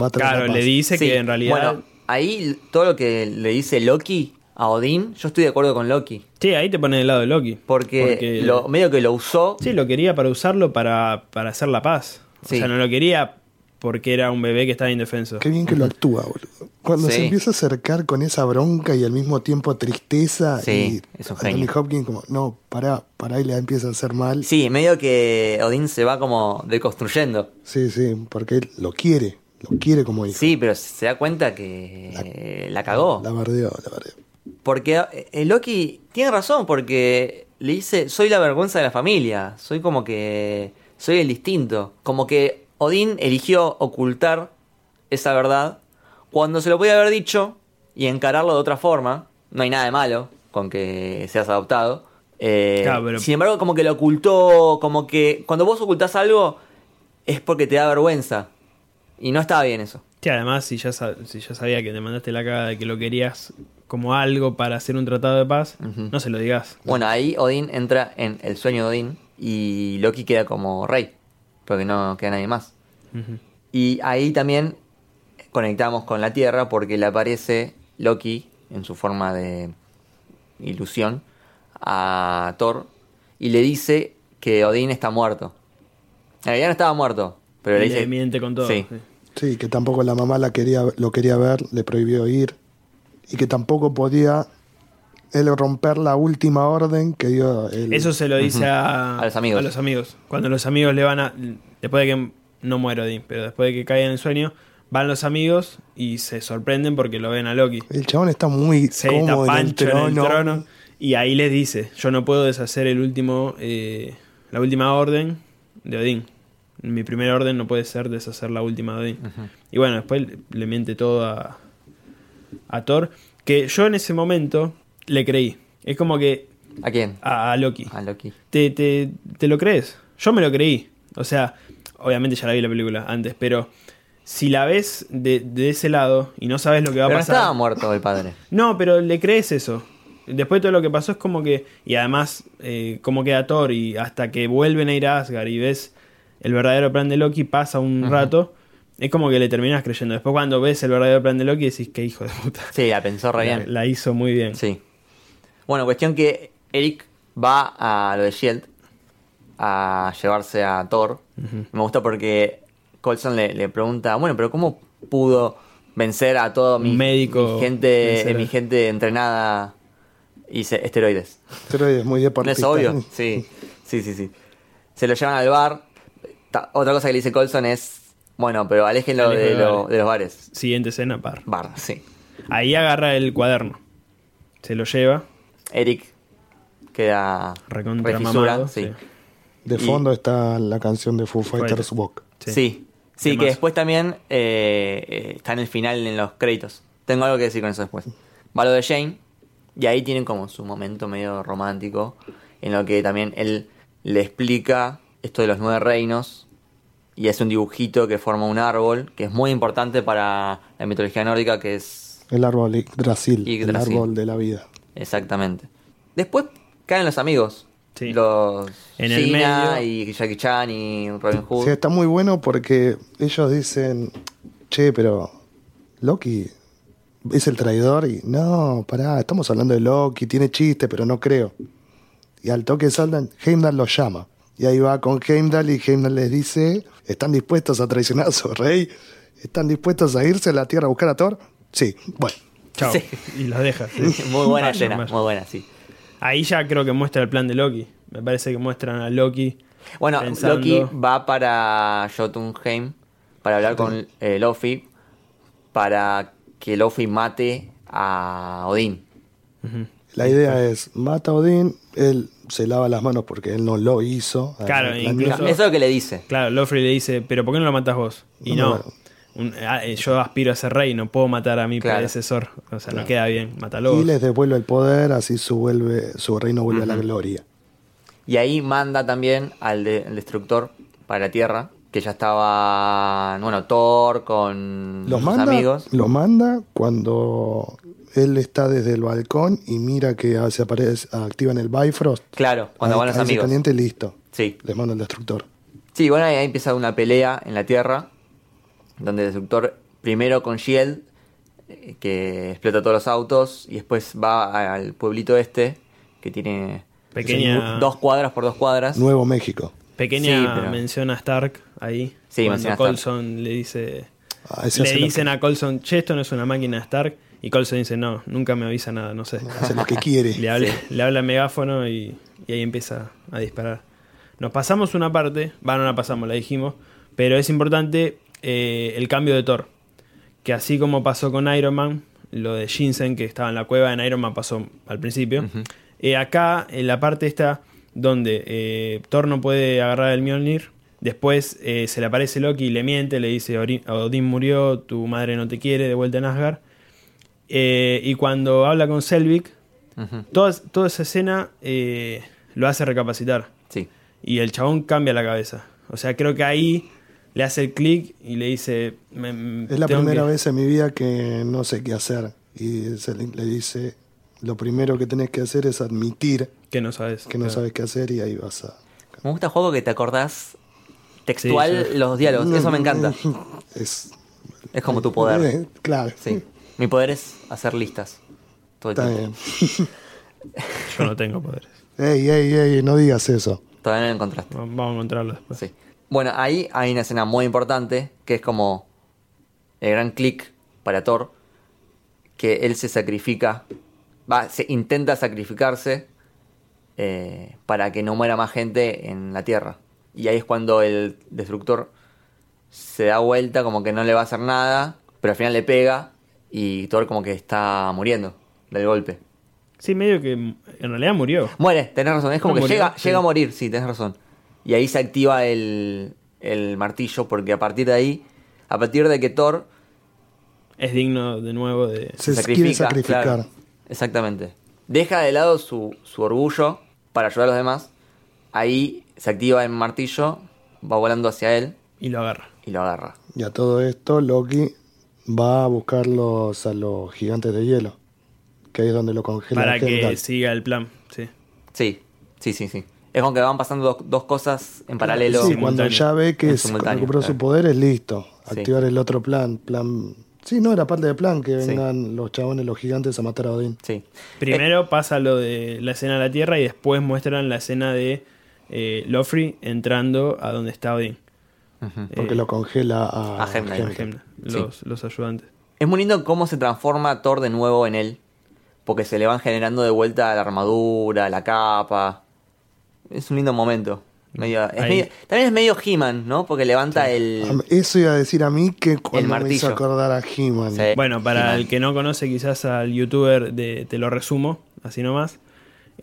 Speaker 3: va a traer
Speaker 2: Claro,
Speaker 3: la
Speaker 2: le dice
Speaker 1: Sí,
Speaker 2: que en realidad...
Speaker 1: Bueno, ahí todo lo que le dice Loki a Odín, yo estoy de acuerdo con Loki.
Speaker 2: Sí, ahí te pone del lado de Loki.
Speaker 1: Porque, lo, medio que lo usó.
Speaker 2: Sí, lo quería para usarlo para, para hacer la paz. O
Speaker 1: Sí.
Speaker 2: sea, no lo quería porque era un bebé que estaba indefenso.
Speaker 3: Qué bien que lo actúa, boludo. Cuando
Speaker 1: Sí.
Speaker 3: se empieza a acercar con esa bronca y al mismo tiempo tristeza,
Speaker 1: Sí,
Speaker 3: y
Speaker 1: es un
Speaker 3: Anthony
Speaker 1: genio.
Speaker 3: Hopkins como, no, pará, pará y le empieza a hacer mal.
Speaker 1: Sí, medio que Odín se va como deconstruyendo.
Speaker 3: Sí, sí, porque él lo quiere, lo quiere como hijo.
Speaker 1: Sí, pero se da cuenta que la, cagó.
Speaker 3: La bardeó, la bardeó.
Speaker 1: Porque eh, Loki tiene razón, porque le dice, soy la vergüenza de la familia, soy como que, soy el distinto. Como que Odín eligió ocultar esa verdad cuando se lo podía haber dicho y encararlo de otra forma. No hay nada de malo con que seas adoptado. Eh,
Speaker 2: Claro, pero-
Speaker 1: Sin embargo, como que lo ocultó, como que cuando vos ocultás algo es porque te da vergüenza. Y no estaba bien eso.
Speaker 2: Sí, además, si ya, si ya sabía que te mandaste la caga de que lo querías como algo para hacer un tratado de paz, no se lo digas.
Speaker 1: Bueno, ahí Odín entra en el sueño de Odín y Loki queda como rey, porque no queda nadie más. Y ahí también conectamos con la Tierra porque le aparece Loki en su forma de ilusión a Thor y le dice que Odín está muerto. En realidad no estaba muerto, pero
Speaker 2: Y
Speaker 1: le
Speaker 2: le
Speaker 1: dice...
Speaker 2: miente con todo.
Speaker 1: Sí.
Speaker 2: sí.
Speaker 3: Sí, que tampoco la mamá la quería, lo quería ver, le prohibió ir. Y que tampoco podía él romper la última orden que dio el...
Speaker 2: Eso se lo dice a,
Speaker 1: A los amigos.
Speaker 2: a los amigos. Cuando los amigos le van a. Después de que. No muere Odín, pero después de que cae en el sueño, van los amigos y se sorprenden porque lo ven a Loki.
Speaker 3: El chabón está muy
Speaker 2: Se está
Speaker 3: cómodo en el
Speaker 2: pancho en el
Speaker 3: trono.
Speaker 2: Y ahí les dice: Yo no puedo deshacer el último. eh, la última orden de Odín. Mi primer orden no puede ser deshacer la última de Odín. Y bueno, después le, le miente todo a, a Thor. Que yo en ese momento le creí. Es como que.
Speaker 1: ¿A quién?
Speaker 2: A, a Loki.
Speaker 1: A Loki.
Speaker 2: ¿Te, te, te lo crees? Yo me lo creí. O sea, obviamente ya la vi la película antes, pero si la ves de, de ese lado y no sabes lo que va a
Speaker 1: Pero no
Speaker 2: pasar.
Speaker 1: estaba muerto el padre.
Speaker 2: No, pero le crees eso. Después de todo lo que pasó es como que. Y además, eh, cómo queda Thor y hasta que vuelven a ir a Asgard y ves el verdadero plan de Loki, pasa un rato. Es como que le terminas creyendo. Después, cuando ves el verdadero plan de Loki, decís que hijo de puta.
Speaker 1: Sí, la pensó re
Speaker 2: La,
Speaker 1: bien.
Speaker 2: la hizo muy bien.
Speaker 1: Sí. Bueno, cuestión que Eric va a lo de Shield a llevarse a Thor. Me gusta porque Colson le, le pregunta, bueno, pero ¿cómo pudo vencer a todo mi,
Speaker 2: médico
Speaker 1: mi gente, mi gente entrenada y se- esteroides?
Speaker 3: Pero es muy
Speaker 1: ¿No
Speaker 3: deportista.
Speaker 1: es obvio? Sí, sí, sí, sí. Se lo llevan al bar. Ta- Otra cosa que le dice Colson es, bueno, pero aléjenlo de, lo- de los bares.
Speaker 2: Siguiente escena, par.
Speaker 1: Bar, sí.
Speaker 2: Ahí agarra el cuaderno. Se lo lleva.
Speaker 1: Eric queda
Speaker 2: Recontra
Speaker 1: re fisura,
Speaker 2: mamado,
Speaker 1: sí.
Speaker 2: sí.
Speaker 3: De
Speaker 1: Y-
Speaker 3: fondo está la canción de Foo Fighters. Walk.
Speaker 1: Sí.
Speaker 2: Sí.
Speaker 1: Que después también eh, eh, está en el final en los créditos. Tengo algo que decir con eso después. Va lo de Jane, y ahí tienen como su momento medio romántico, en lo que también él le explica esto de los nueve reinos, y hace un dibujito que forma un árbol, que es muy importante para la mitología nórdica, que es
Speaker 3: El árbol Yggdrasil, el
Speaker 1: Yggdrasil.
Speaker 3: árbol de la vida.
Speaker 1: exactamente. Después caen los amigos.
Speaker 2: Sí.
Speaker 1: Los
Speaker 2: En el medio.
Speaker 1: y Jackie Chan y Robin Hood.
Speaker 3: Sí, está muy bueno porque ellos dicen, che, pero Loki es el traidor y no, pará, estamos hablando de Loki, tiene chiste, pero no creo. Y al toque saltan, Heimdall los llama. Y ahí va con Heimdall y Heimdall les dice, ¿están dispuestos a traicionar a su rey? ¿Están dispuestos a irse a la Tierra a buscar a Thor? Sí, bueno.
Speaker 2: Chao.
Speaker 1: Sí.
Speaker 2: Y los deja. sí.
Speaker 1: muy buena
Speaker 2: Vaya,
Speaker 1: escena,
Speaker 2: vaya.
Speaker 1: muy buena, sí.
Speaker 2: Ahí ya creo que muestra el plan de Loki. Me parece que muestran a Loki.
Speaker 1: Bueno,
Speaker 2: pensando-
Speaker 1: Loki va para Jotunheim para hablar con eh, Luffy para que Luffy mate a Odín.
Speaker 3: La idea es, mata a Odín, él se lava las manos porque él no lo hizo.
Speaker 2: Claro,
Speaker 3: La
Speaker 2: incluso-
Speaker 1: Eso es lo que le dice.
Speaker 2: Claro, Lofrey le dice, pero ¿por qué no lo matas vos? Y
Speaker 3: No,
Speaker 2: no,
Speaker 3: bueno.
Speaker 2: un- ah, eh, yo aspiro a ser rey, no puedo matar a mi
Speaker 1: Claro.
Speaker 2: predecesor. O sea, no queda bien, mátalo
Speaker 3: Y les devuelve el poder, así su, vuelve, su reino vuelve a la gloria.
Speaker 1: Y ahí manda también al, de- al destructor para la Tierra, que ya estaba, bueno, Thor con
Speaker 3: Los
Speaker 1: sus
Speaker 3: manda,
Speaker 1: amigos.
Speaker 3: lo manda cuando él está desde el balcón y mira que se aparece, activan el Bifrost.
Speaker 1: Claro, cuando
Speaker 3: Ahí-
Speaker 1: van los
Speaker 3: ahí
Speaker 1: amigos.
Speaker 3: caliente, listo.
Speaker 1: Sí.
Speaker 3: Les manda el destructor.
Speaker 1: Sí, bueno, ahí ahí empieza una pelea en la Tierra, donde el destructor primero con Shield, eh, que explota todos los autos, y después va al pueblito este, que tiene
Speaker 2: Pequeña,
Speaker 1: dos cuadras por dos cuadras.
Speaker 3: Nuevo México.
Speaker 2: pequeña
Speaker 1: Sí, pero-
Speaker 2: menciona a Stark ahí.
Speaker 1: Sí,
Speaker 2: cuando
Speaker 1: menciona a Stark.
Speaker 2: Colson le dice...
Speaker 3: Ah,
Speaker 2: Le dicen
Speaker 3: que-
Speaker 2: a Colson, che, esto no es una máquina Stark. Y Colson dice, no, nunca me avisa nada, no sé.
Speaker 3: hace lo que quiere.
Speaker 2: Le habla, le habla al megáfono y, y ahí empieza a disparar. Nos pasamos una parte, va, no la pasamos, la dijimos, pero es importante eh, el cambio de Thor. Que así como pasó con Iron Man, lo de Shinsen que estaba en la cueva en Iron Man pasó al principio. Eh, acá, en la parte esta donde eh, Thor no puede agarrar el Mjolnir, después eh, se le aparece Loki y le miente, le dice, "Ori- Odín murió, tu madre no te quiere, de vuelta en Asgard. Eh, y cuando habla con Selvig, Toda, toda esa escena eh, lo hace recapacitar.
Speaker 1: Sí.
Speaker 2: Y el chabón cambia la cabeza. O sea, creo que ahí le hace el clic y le dice... me- me-
Speaker 3: Es la primera
Speaker 2: que-
Speaker 3: vez en mi vida que no sé qué hacer. Y se le, le dice, lo primero que tenés que hacer es admitir
Speaker 2: Que no sabes.
Speaker 3: que no
Speaker 2: claro.
Speaker 3: sabes qué hacer y ahí vas a...
Speaker 1: Me gusta el juego que te acordás textual
Speaker 2: Sí, sí.
Speaker 1: los diálogos. Eso me encanta.
Speaker 3: Es,
Speaker 1: Es como tu poder.
Speaker 3: Eh, claro.
Speaker 1: Sí. Mi poder es hacer listas. Todo el
Speaker 3: Está
Speaker 1: tiempo.
Speaker 3: bien.
Speaker 2: Yo no tengo poderes.
Speaker 3: Ey, ey, ey, no digas eso.
Speaker 1: Todavía no lo encontraste.
Speaker 2: Va- Vamos a encontrarlo después.
Speaker 1: Sí. Bueno, ahí hay una escena muy importante que es como el gran click para Thor, que él se sacrifica, va, se intenta sacrificarse eh, para que no muera más gente en la Tierra. Y ahí es cuando el destructor se da vuelta, como que no le va a hacer nada, pero al final le pega y Thor como que está muriendo del golpe.
Speaker 2: Sí, medio que en realidad murió.
Speaker 1: Muere, tenés razón. Es como
Speaker 2: No
Speaker 1: que
Speaker 2: murió,
Speaker 1: llega,
Speaker 2: sí.
Speaker 1: llega a morir, sí, tenés razón. Y ahí se activa el, el martillo, porque a partir de ahí, a partir de que Thor
Speaker 2: Es digno de nuevo de...
Speaker 3: Se quiere sacrificar.
Speaker 1: claro, exactamente. Deja de lado su, su orgullo para ayudar a los demás. Ahí se activa el martillo, va volando hacia él
Speaker 2: Y lo agarra.
Speaker 1: y lo agarra.
Speaker 3: Y a todo esto, Loki va a buscarlos a los gigantes de hielo. Que ahí es donde lo congela
Speaker 2: Para que
Speaker 3: Heimdall.
Speaker 2: siga el plan. Sí.
Speaker 1: Sí, sí, sí, sí. Es como que van pasando dos, dos cosas en paralelo.
Speaker 3: Sí, cuando ya ve que es- recuperó
Speaker 1: claro.
Speaker 3: su poder, es listo.
Speaker 1: Sí.
Speaker 3: Activar el otro plan. plan Sí, no, era parte del plan que
Speaker 1: Sí.
Speaker 3: vengan los chabones, los gigantes a matar a Odín.
Speaker 1: Sí.
Speaker 2: Primero pasa lo de la escena de la Tierra y después muestran la escena de eh, Lofri entrando a donde está Odín.
Speaker 3: Porque
Speaker 2: Eh,
Speaker 3: lo congela a,
Speaker 1: a
Speaker 2: los, los ayudantes.
Speaker 1: Es muy lindo cómo se transforma Thor de nuevo en él. Porque se le van generando de vuelta la armadura, la capa. Es un lindo momento. Medio- es
Speaker 2: Ahí.
Speaker 1: medio- también es medio He-Man, ¿no? Porque levanta
Speaker 3: A
Speaker 1: el.
Speaker 3: Eso iba a decir a mí que cuando me hizo
Speaker 1: martillo.
Speaker 3: acordar a He-Man.
Speaker 1: Sí.
Speaker 2: Bueno, para el que no conoce quizás al youtuber de Te lo resumo, así nomás.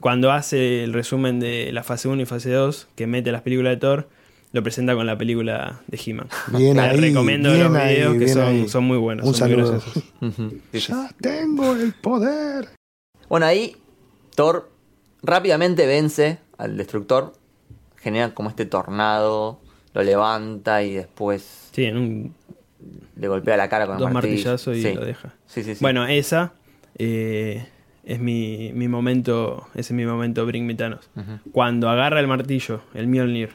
Speaker 2: Cuando hace el resumen de la fase 1 y fase 2, que mete las películas de Thor, lo presenta con la película de He-Man.
Speaker 3: Bien ahí,
Speaker 2: recomiendo
Speaker 3: bien
Speaker 2: los
Speaker 3: ahí,
Speaker 2: videos que son, muy buenos.
Speaker 3: Un
Speaker 2: son muy
Speaker 3: saludo.
Speaker 1: sí.
Speaker 3: Ya tengo el poder.
Speaker 1: Bueno, ahí Thor rápidamente vence al destructor. Genera como este tornado. Lo levanta y después
Speaker 2: Sí, en un
Speaker 1: le golpea la cara con
Speaker 2: dos martillazos y
Speaker 1: Sí.
Speaker 2: lo deja.
Speaker 1: Sí, sí, sí.
Speaker 2: Bueno, esa eh, es mi, mi momento, ese es mi momento Bring Me Thanos.
Speaker 1: Ujú.
Speaker 2: Cuando agarra el martillo, el Mjolnir,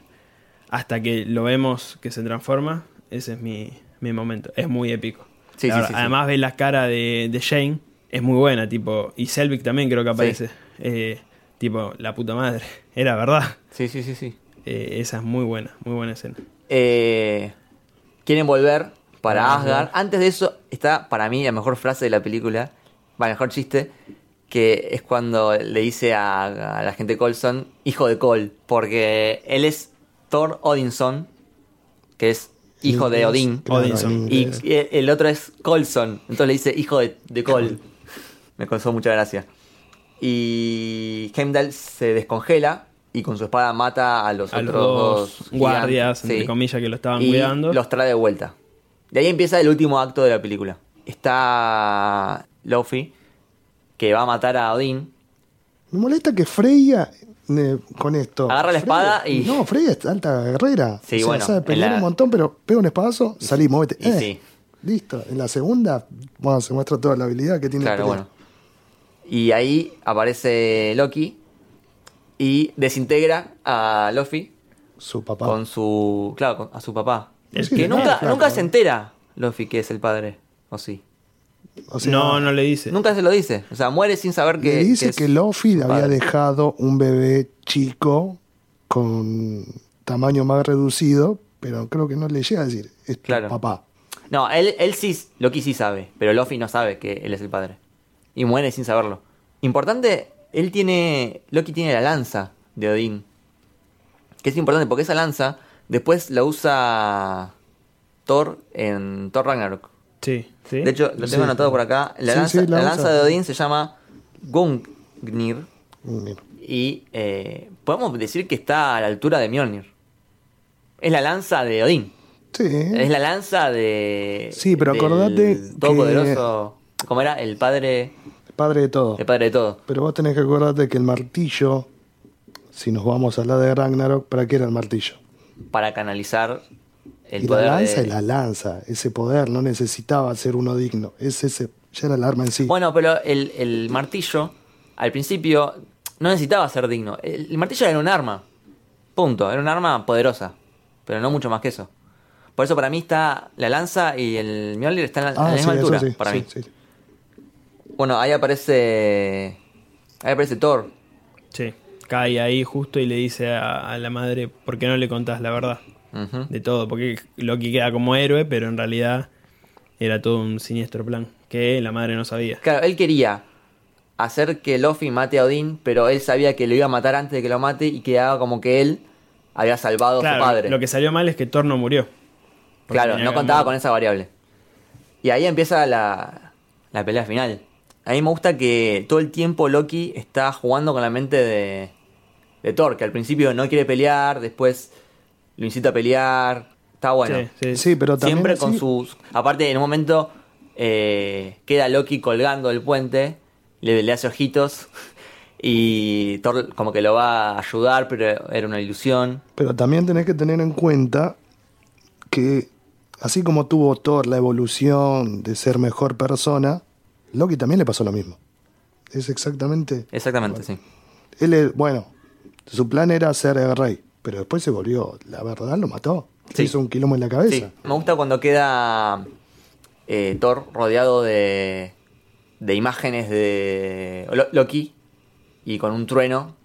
Speaker 2: hasta que lo vemos que se transforma, ese es mi, mi momento. Es muy épico.
Speaker 1: Sí, sí, sí.
Speaker 2: Además ves la cara de, de Jane, es muy buena, tipo, y Selvig también creo que aparece. Eh, tipo, la puta madre, era verdad.
Speaker 1: Sí, sí, sí, sí.
Speaker 2: Eh, esa es muy buena, muy buena escena.
Speaker 1: Eh, quieren volver para
Speaker 2: Para
Speaker 1: Asgard. Antes de eso está para mí la mejor frase de la película, el mejor chiste, que es cuando le dice a, a la gente Colson, hijo de Cole, porque él es Thor Odinson, que es hijo de Odín,
Speaker 3: claro,
Speaker 2: Odinson.
Speaker 1: y
Speaker 3: inglés.
Speaker 1: el, otro es Colson, entonces le dice hijo de, de Cole. Me causó mucha gracia. Y Heimdall se descongela y con su espada mata a los
Speaker 2: A los
Speaker 1: otros
Speaker 2: dos guardias, entre
Speaker 1: Sí.
Speaker 2: comillas, que lo estaban
Speaker 1: y
Speaker 2: cuidando.
Speaker 1: los trae de vuelta. De ahí empieza el último acto de la película. Está Luffy, que va a matar a Odín.
Speaker 3: Me molesta que Freya, eh, con esto.
Speaker 1: Agarra la espada y-
Speaker 3: No, Freya es alta guerrera.
Speaker 1: Sí,
Speaker 3: o sea,
Speaker 1: bueno,
Speaker 3: sabe pelear
Speaker 1: en la-
Speaker 3: un montón, pero pega un espadazo, salí, móvete.
Speaker 1: y
Speaker 3: Eh,
Speaker 1: sí.
Speaker 3: Listo. En la segunda, bueno, se muestra toda la habilidad que tiene.
Speaker 1: Claro, bueno. Y ahí aparece Loki y desintegra a Luffy
Speaker 3: Su papá.
Speaker 1: con su. Claro, con- a su papá.
Speaker 2: Es
Speaker 1: que
Speaker 3: que
Speaker 1: nunca,
Speaker 3: nada, claro.
Speaker 1: nunca se entera Luffy que es el padre. ¿O sí?
Speaker 3: O sea,
Speaker 2: no, no le dice.
Speaker 1: Nunca se lo dice. O sea, muere sin saber que.
Speaker 3: le dice
Speaker 1: es
Speaker 3: que, Luffy
Speaker 1: su
Speaker 3: había dejado un bebé chico con tamaño más reducido, pero creo que no le llega a decir, es tu
Speaker 1: Claro.
Speaker 3: papá.
Speaker 1: No, él, él sí, Loki sí sabe, pero Luffy no sabe que él es el padre. Y muere sin saberlo. Importante, él tiene, Loki tiene la lanza de Odín. Que es importante porque esa lanza después la usa Thor en Thor Ragnarok.
Speaker 2: Sí, sí.
Speaker 1: De hecho, lo tengo anotado por acá. La, lanza,
Speaker 3: la
Speaker 1: la de Odín se llama Gungnir.
Speaker 3: Mira.
Speaker 1: Y eh, podemos decir que está a la altura de Mjolnir. Es la lanza de Odín.
Speaker 3: Sí.
Speaker 1: Es la lanza de.
Speaker 3: Sí, pero acordate
Speaker 1: Todopoderoso. ¿Cómo era? El padre.
Speaker 3: Padre de todo.
Speaker 1: El padre de todo.
Speaker 3: Pero vos tenés que acordarte que el martillo, si nos vamos a hablar de Ragnarok, ¿para qué era el martillo?
Speaker 1: Para canalizar el
Speaker 3: y
Speaker 1: poder.
Speaker 3: la lanza
Speaker 1: de-
Speaker 3: es la lanza, ese poder no necesitaba ser uno digno, es ese, ya era el arma en sí.
Speaker 1: Bueno, pero el, el martillo, al principio, no necesitaba ser digno. El, el martillo era un arma. Punto. Era un arma poderosa. Pero no mucho más que eso. Por eso para mí está la lanza y el Mjolnir están a la, a la
Speaker 3: Ah,
Speaker 1: misma
Speaker 3: sí,
Speaker 1: altura.
Speaker 3: sí,
Speaker 1: para
Speaker 3: sí,
Speaker 1: mí.
Speaker 3: sí.
Speaker 1: Bueno, ahí aparece. Ahí aparece Thor.
Speaker 2: Sí. Cae ahí justo y le dice a, a la madre, ¿por qué no le contás la verdad? De todo, porque Loki queda como héroe, pero en realidad era todo un siniestro plan que la madre no sabía.
Speaker 1: Claro, él quería hacer que Luffy mate a Odín, pero él sabía que lo iba a matar antes de que lo mate y quedaba como que él había salvado a su padre.
Speaker 2: lo que salió mal es que Thor no murió.
Speaker 1: Claro, no contaba con esa variable. Y ahí empieza la, la pelea final. A mí me gusta que todo el tiempo Loki está jugando con la mente de, de Thor, que al principio no quiere pelear, después lo incita a pelear. Está bueno.
Speaker 2: Sí, sí.
Speaker 3: Sí, pero también
Speaker 1: Siempre con sus. Aparte, en un momento eh, queda Loki colgando del puente, le, le hace ojitos Y Thor como que lo va a ayudar, pero era una ilusión.
Speaker 3: Pero también tenés que tener en cuenta que así como tuvo Thor la evolución de ser mejor persona, Loki también le pasó lo mismo. Es exactamente...
Speaker 1: Exactamente, sí.
Speaker 3: Él, es- bueno, su plan era ser el rey, pero después se volvió, la verdad lo mató. Se
Speaker 1: Sí.
Speaker 3: hizo un quilombo en la cabeza.
Speaker 1: Sí, me gusta cuando queda eh, Thor rodeado de, de imágenes de Lo- Loki y con un trueno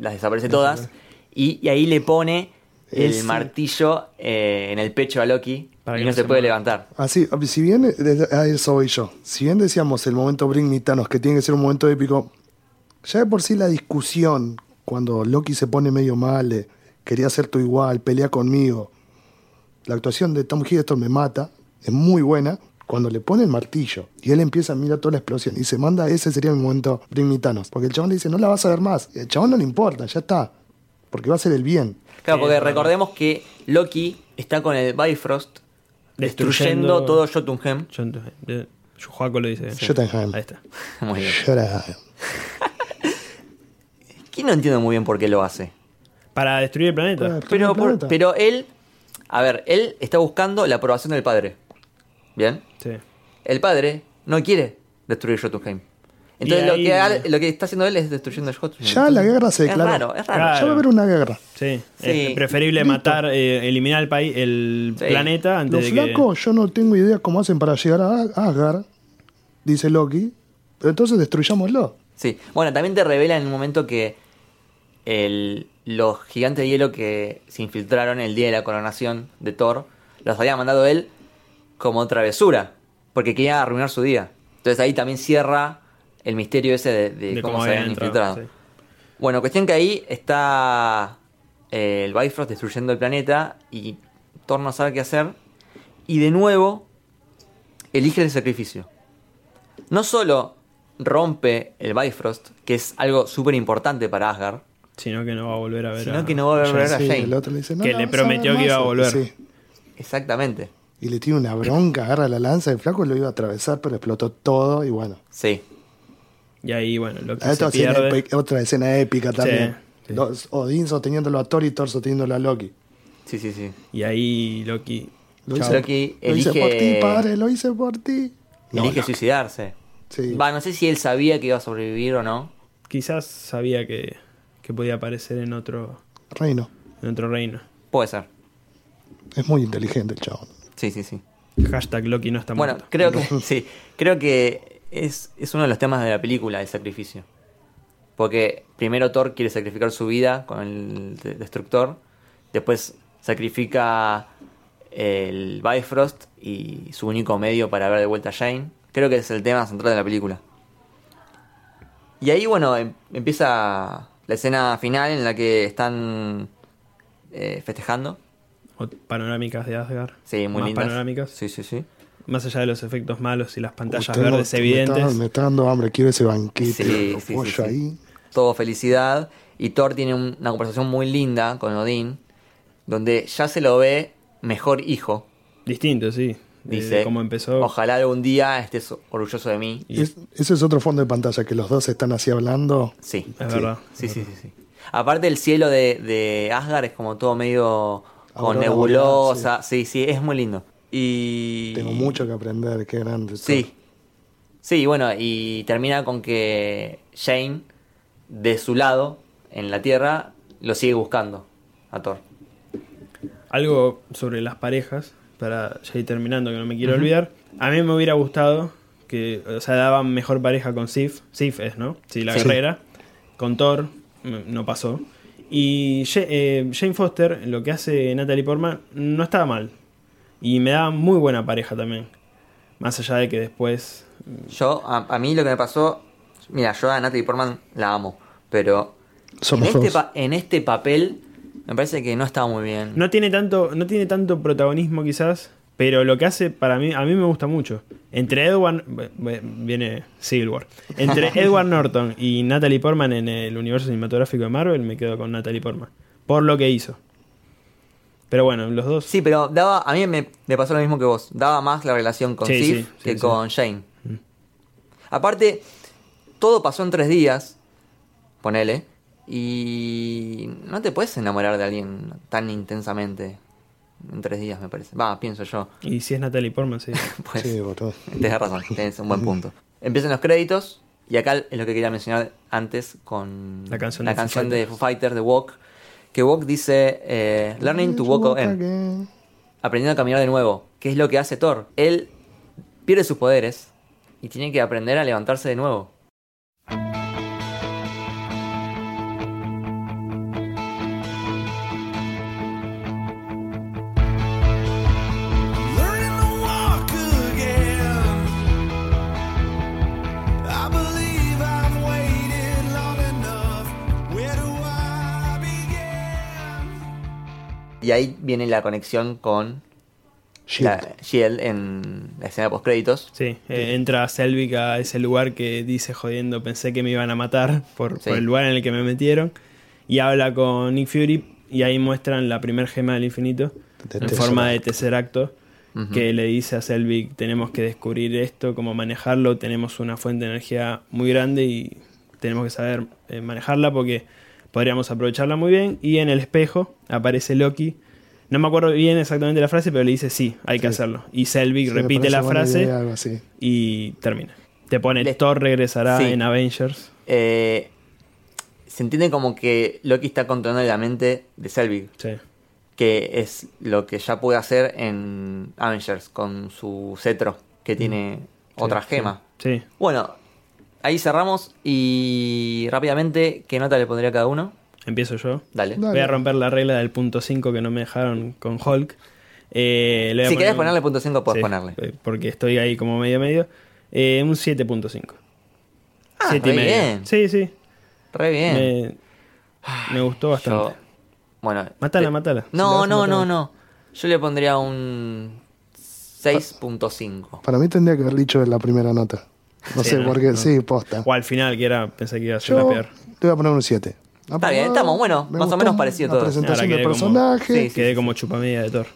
Speaker 1: las desaparece todas y, y ahí le pone el
Speaker 3: Ese.
Speaker 1: martillo eh, en el pecho a Loki
Speaker 2: Para
Speaker 1: y
Speaker 2: que
Speaker 1: no se
Speaker 2: se
Speaker 1: puede levantar.
Speaker 3: Así, si bien, a eso voy yo, si bien decíamos el momento Bring Me Thanos, que tiene que ser un momento épico, ya de por sí la discusión, cuando Loki se pone medio mal, quería ser tu igual, pelea conmigo, la actuación de Tom Hiddleston me mata, es muy buena, cuando le pone el martillo y él empieza a mirar toda la explosión y se manda, ese sería mi momento Bring Me Thanos, porque el chabón le dice, no la vas a ver más, y el chabón no le importa, ya está, porque va a ser el bien.
Speaker 1: Claro,
Speaker 2: Sí,
Speaker 1: porque recordemos que Loki está con el Bifrost destruyendo,
Speaker 2: Destruyendo-
Speaker 1: todo Jotunheim.
Speaker 2: Yo, entonces, eh, lo dice.
Speaker 3: Jotunheim.
Speaker 2: Ahí está.
Speaker 1: Muy bien.
Speaker 3: Llora.
Speaker 1: Que no entiendo muy bien por qué lo hace.
Speaker 2: Para destruir el planeta.
Speaker 1: Pero,
Speaker 3: el
Speaker 1: por-
Speaker 3: planeta.
Speaker 1: pero él, a ver, él está buscando la aprobación del padre. ¿Bien?
Speaker 2: Sí.
Speaker 1: El padre no quiere destruir Jotunheim. Entonces lo, que, ha- lo que está haciendo él es destruyendo Jotunheim.
Speaker 3: Ya la guerra se
Speaker 1: es
Speaker 3: declaró.
Speaker 1: raro, es raro.
Speaker 2: Claro.
Speaker 3: Ya va a haber una guerra.
Speaker 2: Sí.
Speaker 1: Sí.
Speaker 2: Es preferible
Speaker 3: Listo.
Speaker 2: matar, eh, eliminar el país, el
Speaker 1: Sí.
Speaker 2: planeta antes
Speaker 3: Los
Speaker 2: de que.
Speaker 3: flacos, yo no tengo idea cómo hacen para llegar a Asgard, dice Loki. Pero entonces destruyámoslo.
Speaker 1: Sí. Bueno, también te revela en un momento que el- los gigantes de hielo que se infiltraron el día de la coronación de Thor los había mandado él como travesura. Porque quería arruinar su día. Entonces ahí también cierra el misterio ese de, de
Speaker 2: de
Speaker 1: cómo, se
Speaker 2: habían
Speaker 1: infiltrado.
Speaker 2: sí.
Speaker 1: Bueno, cuestión que ahí está eh, el Bifrost destruyendo el planeta y Thor no sabe qué hacer. Y de nuevo elige el sacrificio. No solo rompe el Bifrost, que es algo súper importante para Asgard,
Speaker 2: Sino que no va a volver a ver.
Speaker 1: sino
Speaker 2: a-
Speaker 1: que no va a volver a
Speaker 3: Sí,
Speaker 1: Jane.
Speaker 3: el otro le dice, no,
Speaker 2: Que
Speaker 3: no
Speaker 2: le
Speaker 3: a ver
Speaker 2: prometió que iba a volver.
Speaker 3: Sí.
Speaker 1: Exactamente.
Speaker 3: Y le tiene una bronca, agarra la lanza, el flaco lo iba a atravesar, pero explotó todo y bueno.
Speaker 1: Sí.
Speaker 2: Y ahí, bueno, lo que
Speaker 3: Otra
Speaker 2: se
Speaker 3: escena,
Speaker 2: pierde.
Speaker 3: épica, otra escena épica también.
Speaker 2: sí.
Speaker 3: Los- Odín sosteniéndolo a Thor y Thor sosteniéndolo a Loki.
Speaker 1: Sí, sí, sí.
Speaker 2: Y ahí Loki.
Speaker 3: Lo hice,
Speaker 1: Loki
Speaker 3: lo hice por ti, padre, lo hice por ti. No,
Speaker 1: elige
Speaker 3: no.
Speaker 1: suicidarse.
Speaker 3: Sí.
Speaker 1: Va, no sé si él sabía que iba a sobrevivir o no.
Speaker 2: Quizás sabía que, que podía aparecer en otro,
Speaker 3: Reino.
Speaker 2: en otro reino.
Speaker 1: Puede ser.
Speaker 3: Es muy inteligente el chabón.
Speaker 1: Sí, sí, sí.
Speaker 2: Hashtag Loki no está
Speaker 1: Bueno,
Speaker 2: muerto.
Speaker 1: creo que sí, creo que es, es uno de los temas de la película, el sacrificio. Porque primero Thor quiere sacrificar su vida con el de- destructor, después sacrifica el Bifrost y su único medio para ver de vuelta a Jane. Creo que es el tema central de la película. Y ahí, bueno, em- empieza la escena final en la que están eh, festejando.
Speaker 2: O panorámicas de Asgard.
Speaker 1: Sí, muy
Speaker 2: Más
Speaker 1: lindas.
Speaker 2: panorámicas.
Speaker 1: Sí, sí, sí.
Speaker 2: Más allá de los efectos malos y las pantallas
Speaker 3: Usted
Speaker 2: verdes
Speaker 3: no-
Speaker 2: evidentes.
Speaker 3: Me está, me está dando hambre, quiero ese banquete,
Speaker 1: Sí,
Speaker 3: lo
Speaker 1: sí,
Speaker 3: pollo
Speaker 1: sí, sí.
Speaker 3: ahí.
Speaker 1: todo felicidad. Y Thor tiene un- una conversación muy linda con Odín, donde ya se lo ve mejor hijo.
Speaker 2: Distinto, sí. De
Speaker 1: Dice,
Speaker 2: cómo empezó.
Speaker 1: ojalá algún día estés orgulloso de mí.
Speaker 2: Y-
Speaker 3: Es- ese es otro fondo de pantalla, que los dos están así hablando.
Speaker 1: Sí,
Speaker 2: Es
Speaker 3: Sí.
Speaker 2: verdad.
Speaker 1: sí, sí, sí, sí. Aparte el cielo de, de Asgard es como todo medio con
Speaker 3: Aurora
Speaker 1: nebulosa. Sí. sí, es muy lindo. Y...
Speaker 3: Tengo mucho que aprender, qué grande.
Speaker 1: Sí. Sí, bueno, y termina con que Jane, de su lado, en la Tierra, lo sigue buscando a Thor.
Speaker 2: Algo sobre las parejas, para ya ir terminando, que no me quiero olvidar. A mí me hubiera gustado que, o sea, daban mejor pareja con Sif. Sif es, ¿no? Sí, la
Speaker 1: Sí.
Speaker 2: guerrera. Con Thor, mm, no pasó. Y eh, Jane Foster, lo que hace Natalie Portman, no estaba mal. Y me daba muy buena pareja también. Más allá de que después.
Speaker 1: Yo, a, a mí lo que me pasó, mira, yo a Natalie Portman la amo, pero
Speaker 3: Somos
Speaker 1: en, este en este papel me parece que no estaba muy bien.
Speaker 2: No tiene tanto, no tiene tanto protagonismo quizás, pero lo que hace para mí, a mí me gusta mucho. Entre Edward, viene Civil War. Entre Edward Norton y Natalie Portman en el universo cinematográfico de Marvel, me quedo con Natalie Portman. Por lo que hizo. Pero bueno, los dos.
Speaker 1: Sí, pero daba, a mí me, me pasó lo mismo que vos. Daba más la relación con
Speaker 2: Sí,
Speaker 1: Sif
Speaker 2: sí, sí,
Speaker 1: que con Jane. Aparte, todo pasó en tres días. ponele. Y no te puedes enamorar de alguien tan intensamente en tres días, me parece. Va, pienso yo.
Speaker 2: Y si es Natalie Portman, sí.
Speaker 1: Pues,
Speaker 3: Sí.
Speaker 1: Tienes razón, tienes un buen punto. Empiezan los créditos y acá es lo que quería mencionar antes con
Speaker 2: La canción de Foo
Speaker 1: canción de
Speaker 2: Fighters.
Speaker 1: Foo Fighters, de Walk. Que Walk dice, eh, Learning to Walk Again,
Speaker 3: again.
Speaker 1: aprendiendo a caminar de nuevo. ¿Qué es lo que hace Thor? Él pierde sus poderes y tiene que aprender a levantarse de nuevo. Y ahí viene la conexión con
Speaker 3: Shield.
Speaker 1: la Shield en la escena post créditos.
Speaker 2: Sí, eh, entra Selvig a ese lugar que dice jodiendo, pensé que me iban a matar por,
Speaker 1: Sí.
Speaker 2: por el lugar en el que me metieron. Y habla con Nick Fury y ahí muestran la primer gema del infinito
Speaker 3: De
Speaker 2: en
Speaker 3: Tesseract.
Speaker 2: forma de Tesseracto.
Speaker 1: Ujú.
Speaker 2: Que le dice a Selvig, tenemos que descubrir esto, cómo manejarlo, tenemos una fuente de energía muy grande y tenemos que saber eh, manejarla porque podríamos aprovecharla muy bien. Y en el espejo aparece Loki. No me acuerdo bien exactamente la frase, pero le dice sí, hay que
Speaker 3: Sí.
Speaker 2: hacerlo. Y Selvig
Speaker 3: Sí,
Speaker 2: repite la frase
Speaker 3: idea, algo así.
Speaker 2: y termina. Te pone
Speaker 1: Le-
Speaker 2: Thor regresará
Speaker 1: Sí.
Speaker 2: en Avengers.
Speaker 1: Eh, se entiende como que Loki está controlando la mente de Selvig.
Speaker 2: Sí.
Speaker 1: que es lo que ya puede hacer en Avengers con su cetro, que tiene otra
Speaker 2: Sí,
Speaker 1: gema.
Speaker 2: Sí.
Speaker 1: Bueno, ahí cerramos y rápidamente, ¿qué nota le pondría a cada uno?
Speaker 2: Empiezo yo.
Speaker 1: Dale.
Speaker 3: Dale.
Speaker 2: Voy a romper la regla del punto 5 que no me dejaron con Hulk. Eh, le voy a
Speaker 1: Si
Speaker 2: poner
Speaker 1: querés ponerle punto 5, puedes
Speaker 2: Sí,
Speaker 1: ponerle.
Speaker 2: eh, Porque estoy ahí como medio medio. Eh, un 7.5.
Speaker 1: Ah,
Speaker 2: Siete y
Speaker 1: re
Speaker 2: medio.
Speaker 1: bien.
Speaker 2: Sí, sí.
Speaker 1: Re bien.
Speaker 2: Me, me gustó bastante.
Speaker 1: Yo- bueno.
Speaker 2: Matala,
Speaker 1: te-
Speaker 2: matala. Si la
Speaker 1: No, no, no, no. Yo le pondría un 6.5.
Speaker 3: Para mí tendría que haber dicho en la primera nota. No
Speaker 2: Sí,
Speaker 3: sé
Speaker 2: no,
Speaker 3: por qué,
Speaker 2: no.
Speaker 3: sí, posta.
Speaker 2: O al final, que era, pensé que iba a ser
Speaker 3: Yo
Speaker 2: la peor.
Speaker 3: voy a poner un 7.
Speaker 1: Está bien, estamos, bueno, más o menos parecido
Speaker 3: La
Speaker 1: todos.
Speaker 3: presentación del
Speaker 2: quedé como-
Speaker 3: personaje.
Speaker 1: Sí, sí.
Speaker 2: Quedé como chupamedia de Thor.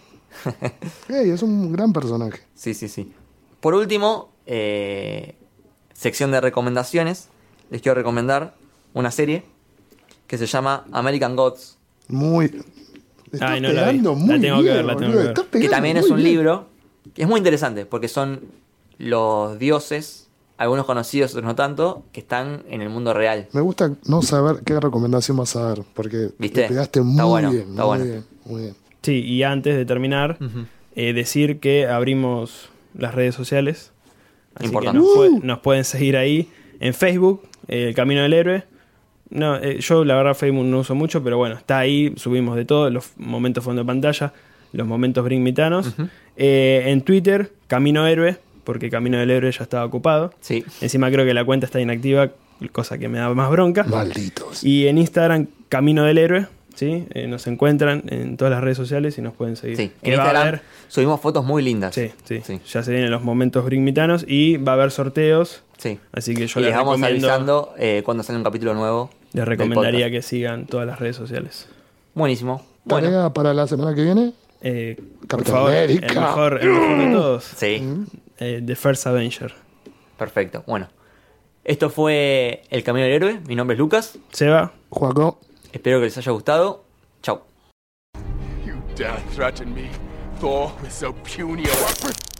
Speaker 3: Ey, es un gran personaje.
Speaker 1: Sí, sí, sí. Por último, eh, sección de recomendaciones. Les quiero recomendar una serie que se llama American Gods,
Speaker 3: Muy. Está
Speaker 2: Ay, no la vi.
Speaker 3: pegando
Speaker 2: La
Speaker 3: muy
Speaker 2: tengo que
Speaker 3: bien,
Speaker 2: ver, la tengo que ver.
Speaker 1: que también es un
Speaker 3: bien.
Speaker 1: libro que es muy interesante porque son los dioses, algunos conocidos, otros no tanto, que están en el mundo real.
Speaker 3: Me gusta no saber qué recomendación vas a dar, porque
Speaker 1: ¿Viste?
Speaker 3: te pegaste
Speaker 1: Está
Speaker 3: muy
Speaker 1: bueno,
Speaker 3: bien,
Speaker 1: está
Speaker 3: muy
Speaker 1: bueno.
Speaker 3: bien, muy bien.
Speaker 2: Sí, y antes de terminar, eh, decir que abrimos las redes sociales. Así
Speaker 1: Importante.
Speaker 2: que nos,
Speaker 3: Uh.
Speaker 2: nos pueden seguir ahí en Facebook, eh, El Camino del Héroe. No, eh, yo la verdad Facebook no uso mucho, pero bueno, está ahí, subimos de todo, los momentos fondo de pantalla, los momentos Bring Mitanos. Eh, en Twitter, Camino Héroe, porque Camino del Héroe ya estaba ocupado.
Speaker 1: Sí.
Speaker 2: Encima creo que la cuenta está inactiva, cosa que me da más bronca.
Speaker 3: Malditos.
Speaker 2: Y en Instagram, Camino del Héroe, ¿sí? Eh, nos encuentran en todas las redes sociales y nos pueden seguir.
Speaker 1: Sí.
Speaker 2: Que
Speaker 1: En
Speaker 2: va a
Speaker 1: Instagram
Speaker 2: haber,
Speaker 1: subimos fotos muy lindas.
Speaker 2: sí, sí,
Speaker 1: Sí.
Speaker 2: ya se vienen los momentos bringmitanos y va a haber sorteos.
Speaker 1: Sí.
Speaker 2: Así que yo
Speaker 1: y les
Speaker 2: les,
Speaker 1: vamos
Speaker 2: recomiendo,
Speaker 1: avisando eh, cuando sale un capítulo nuevo.
Speaker 2: les recomendaría que sigan todas las redes sociales.
Speaker 1: Buenísimo. Bueno,
Speaker 3: Tarea para la semana que viene.
Speaker 2: Eh, por favor, el
Speaker 3: América.
Speaker 2: mejor, el mejor de todos,
Speaker 1: sí.
Speaker 2: Eh, The First Avenger.
Speaker 1: Perfecto. Bueno. Esto fue El Camino del Héroe. Mi nombre es Lucas.
Speaker 2: Seba,
Speaker 3: Juaco.
Speaker 1: Espero que les haya gustado. Chau.
Speaker 4: You dare threaten me, Thor, with so puny a weapon?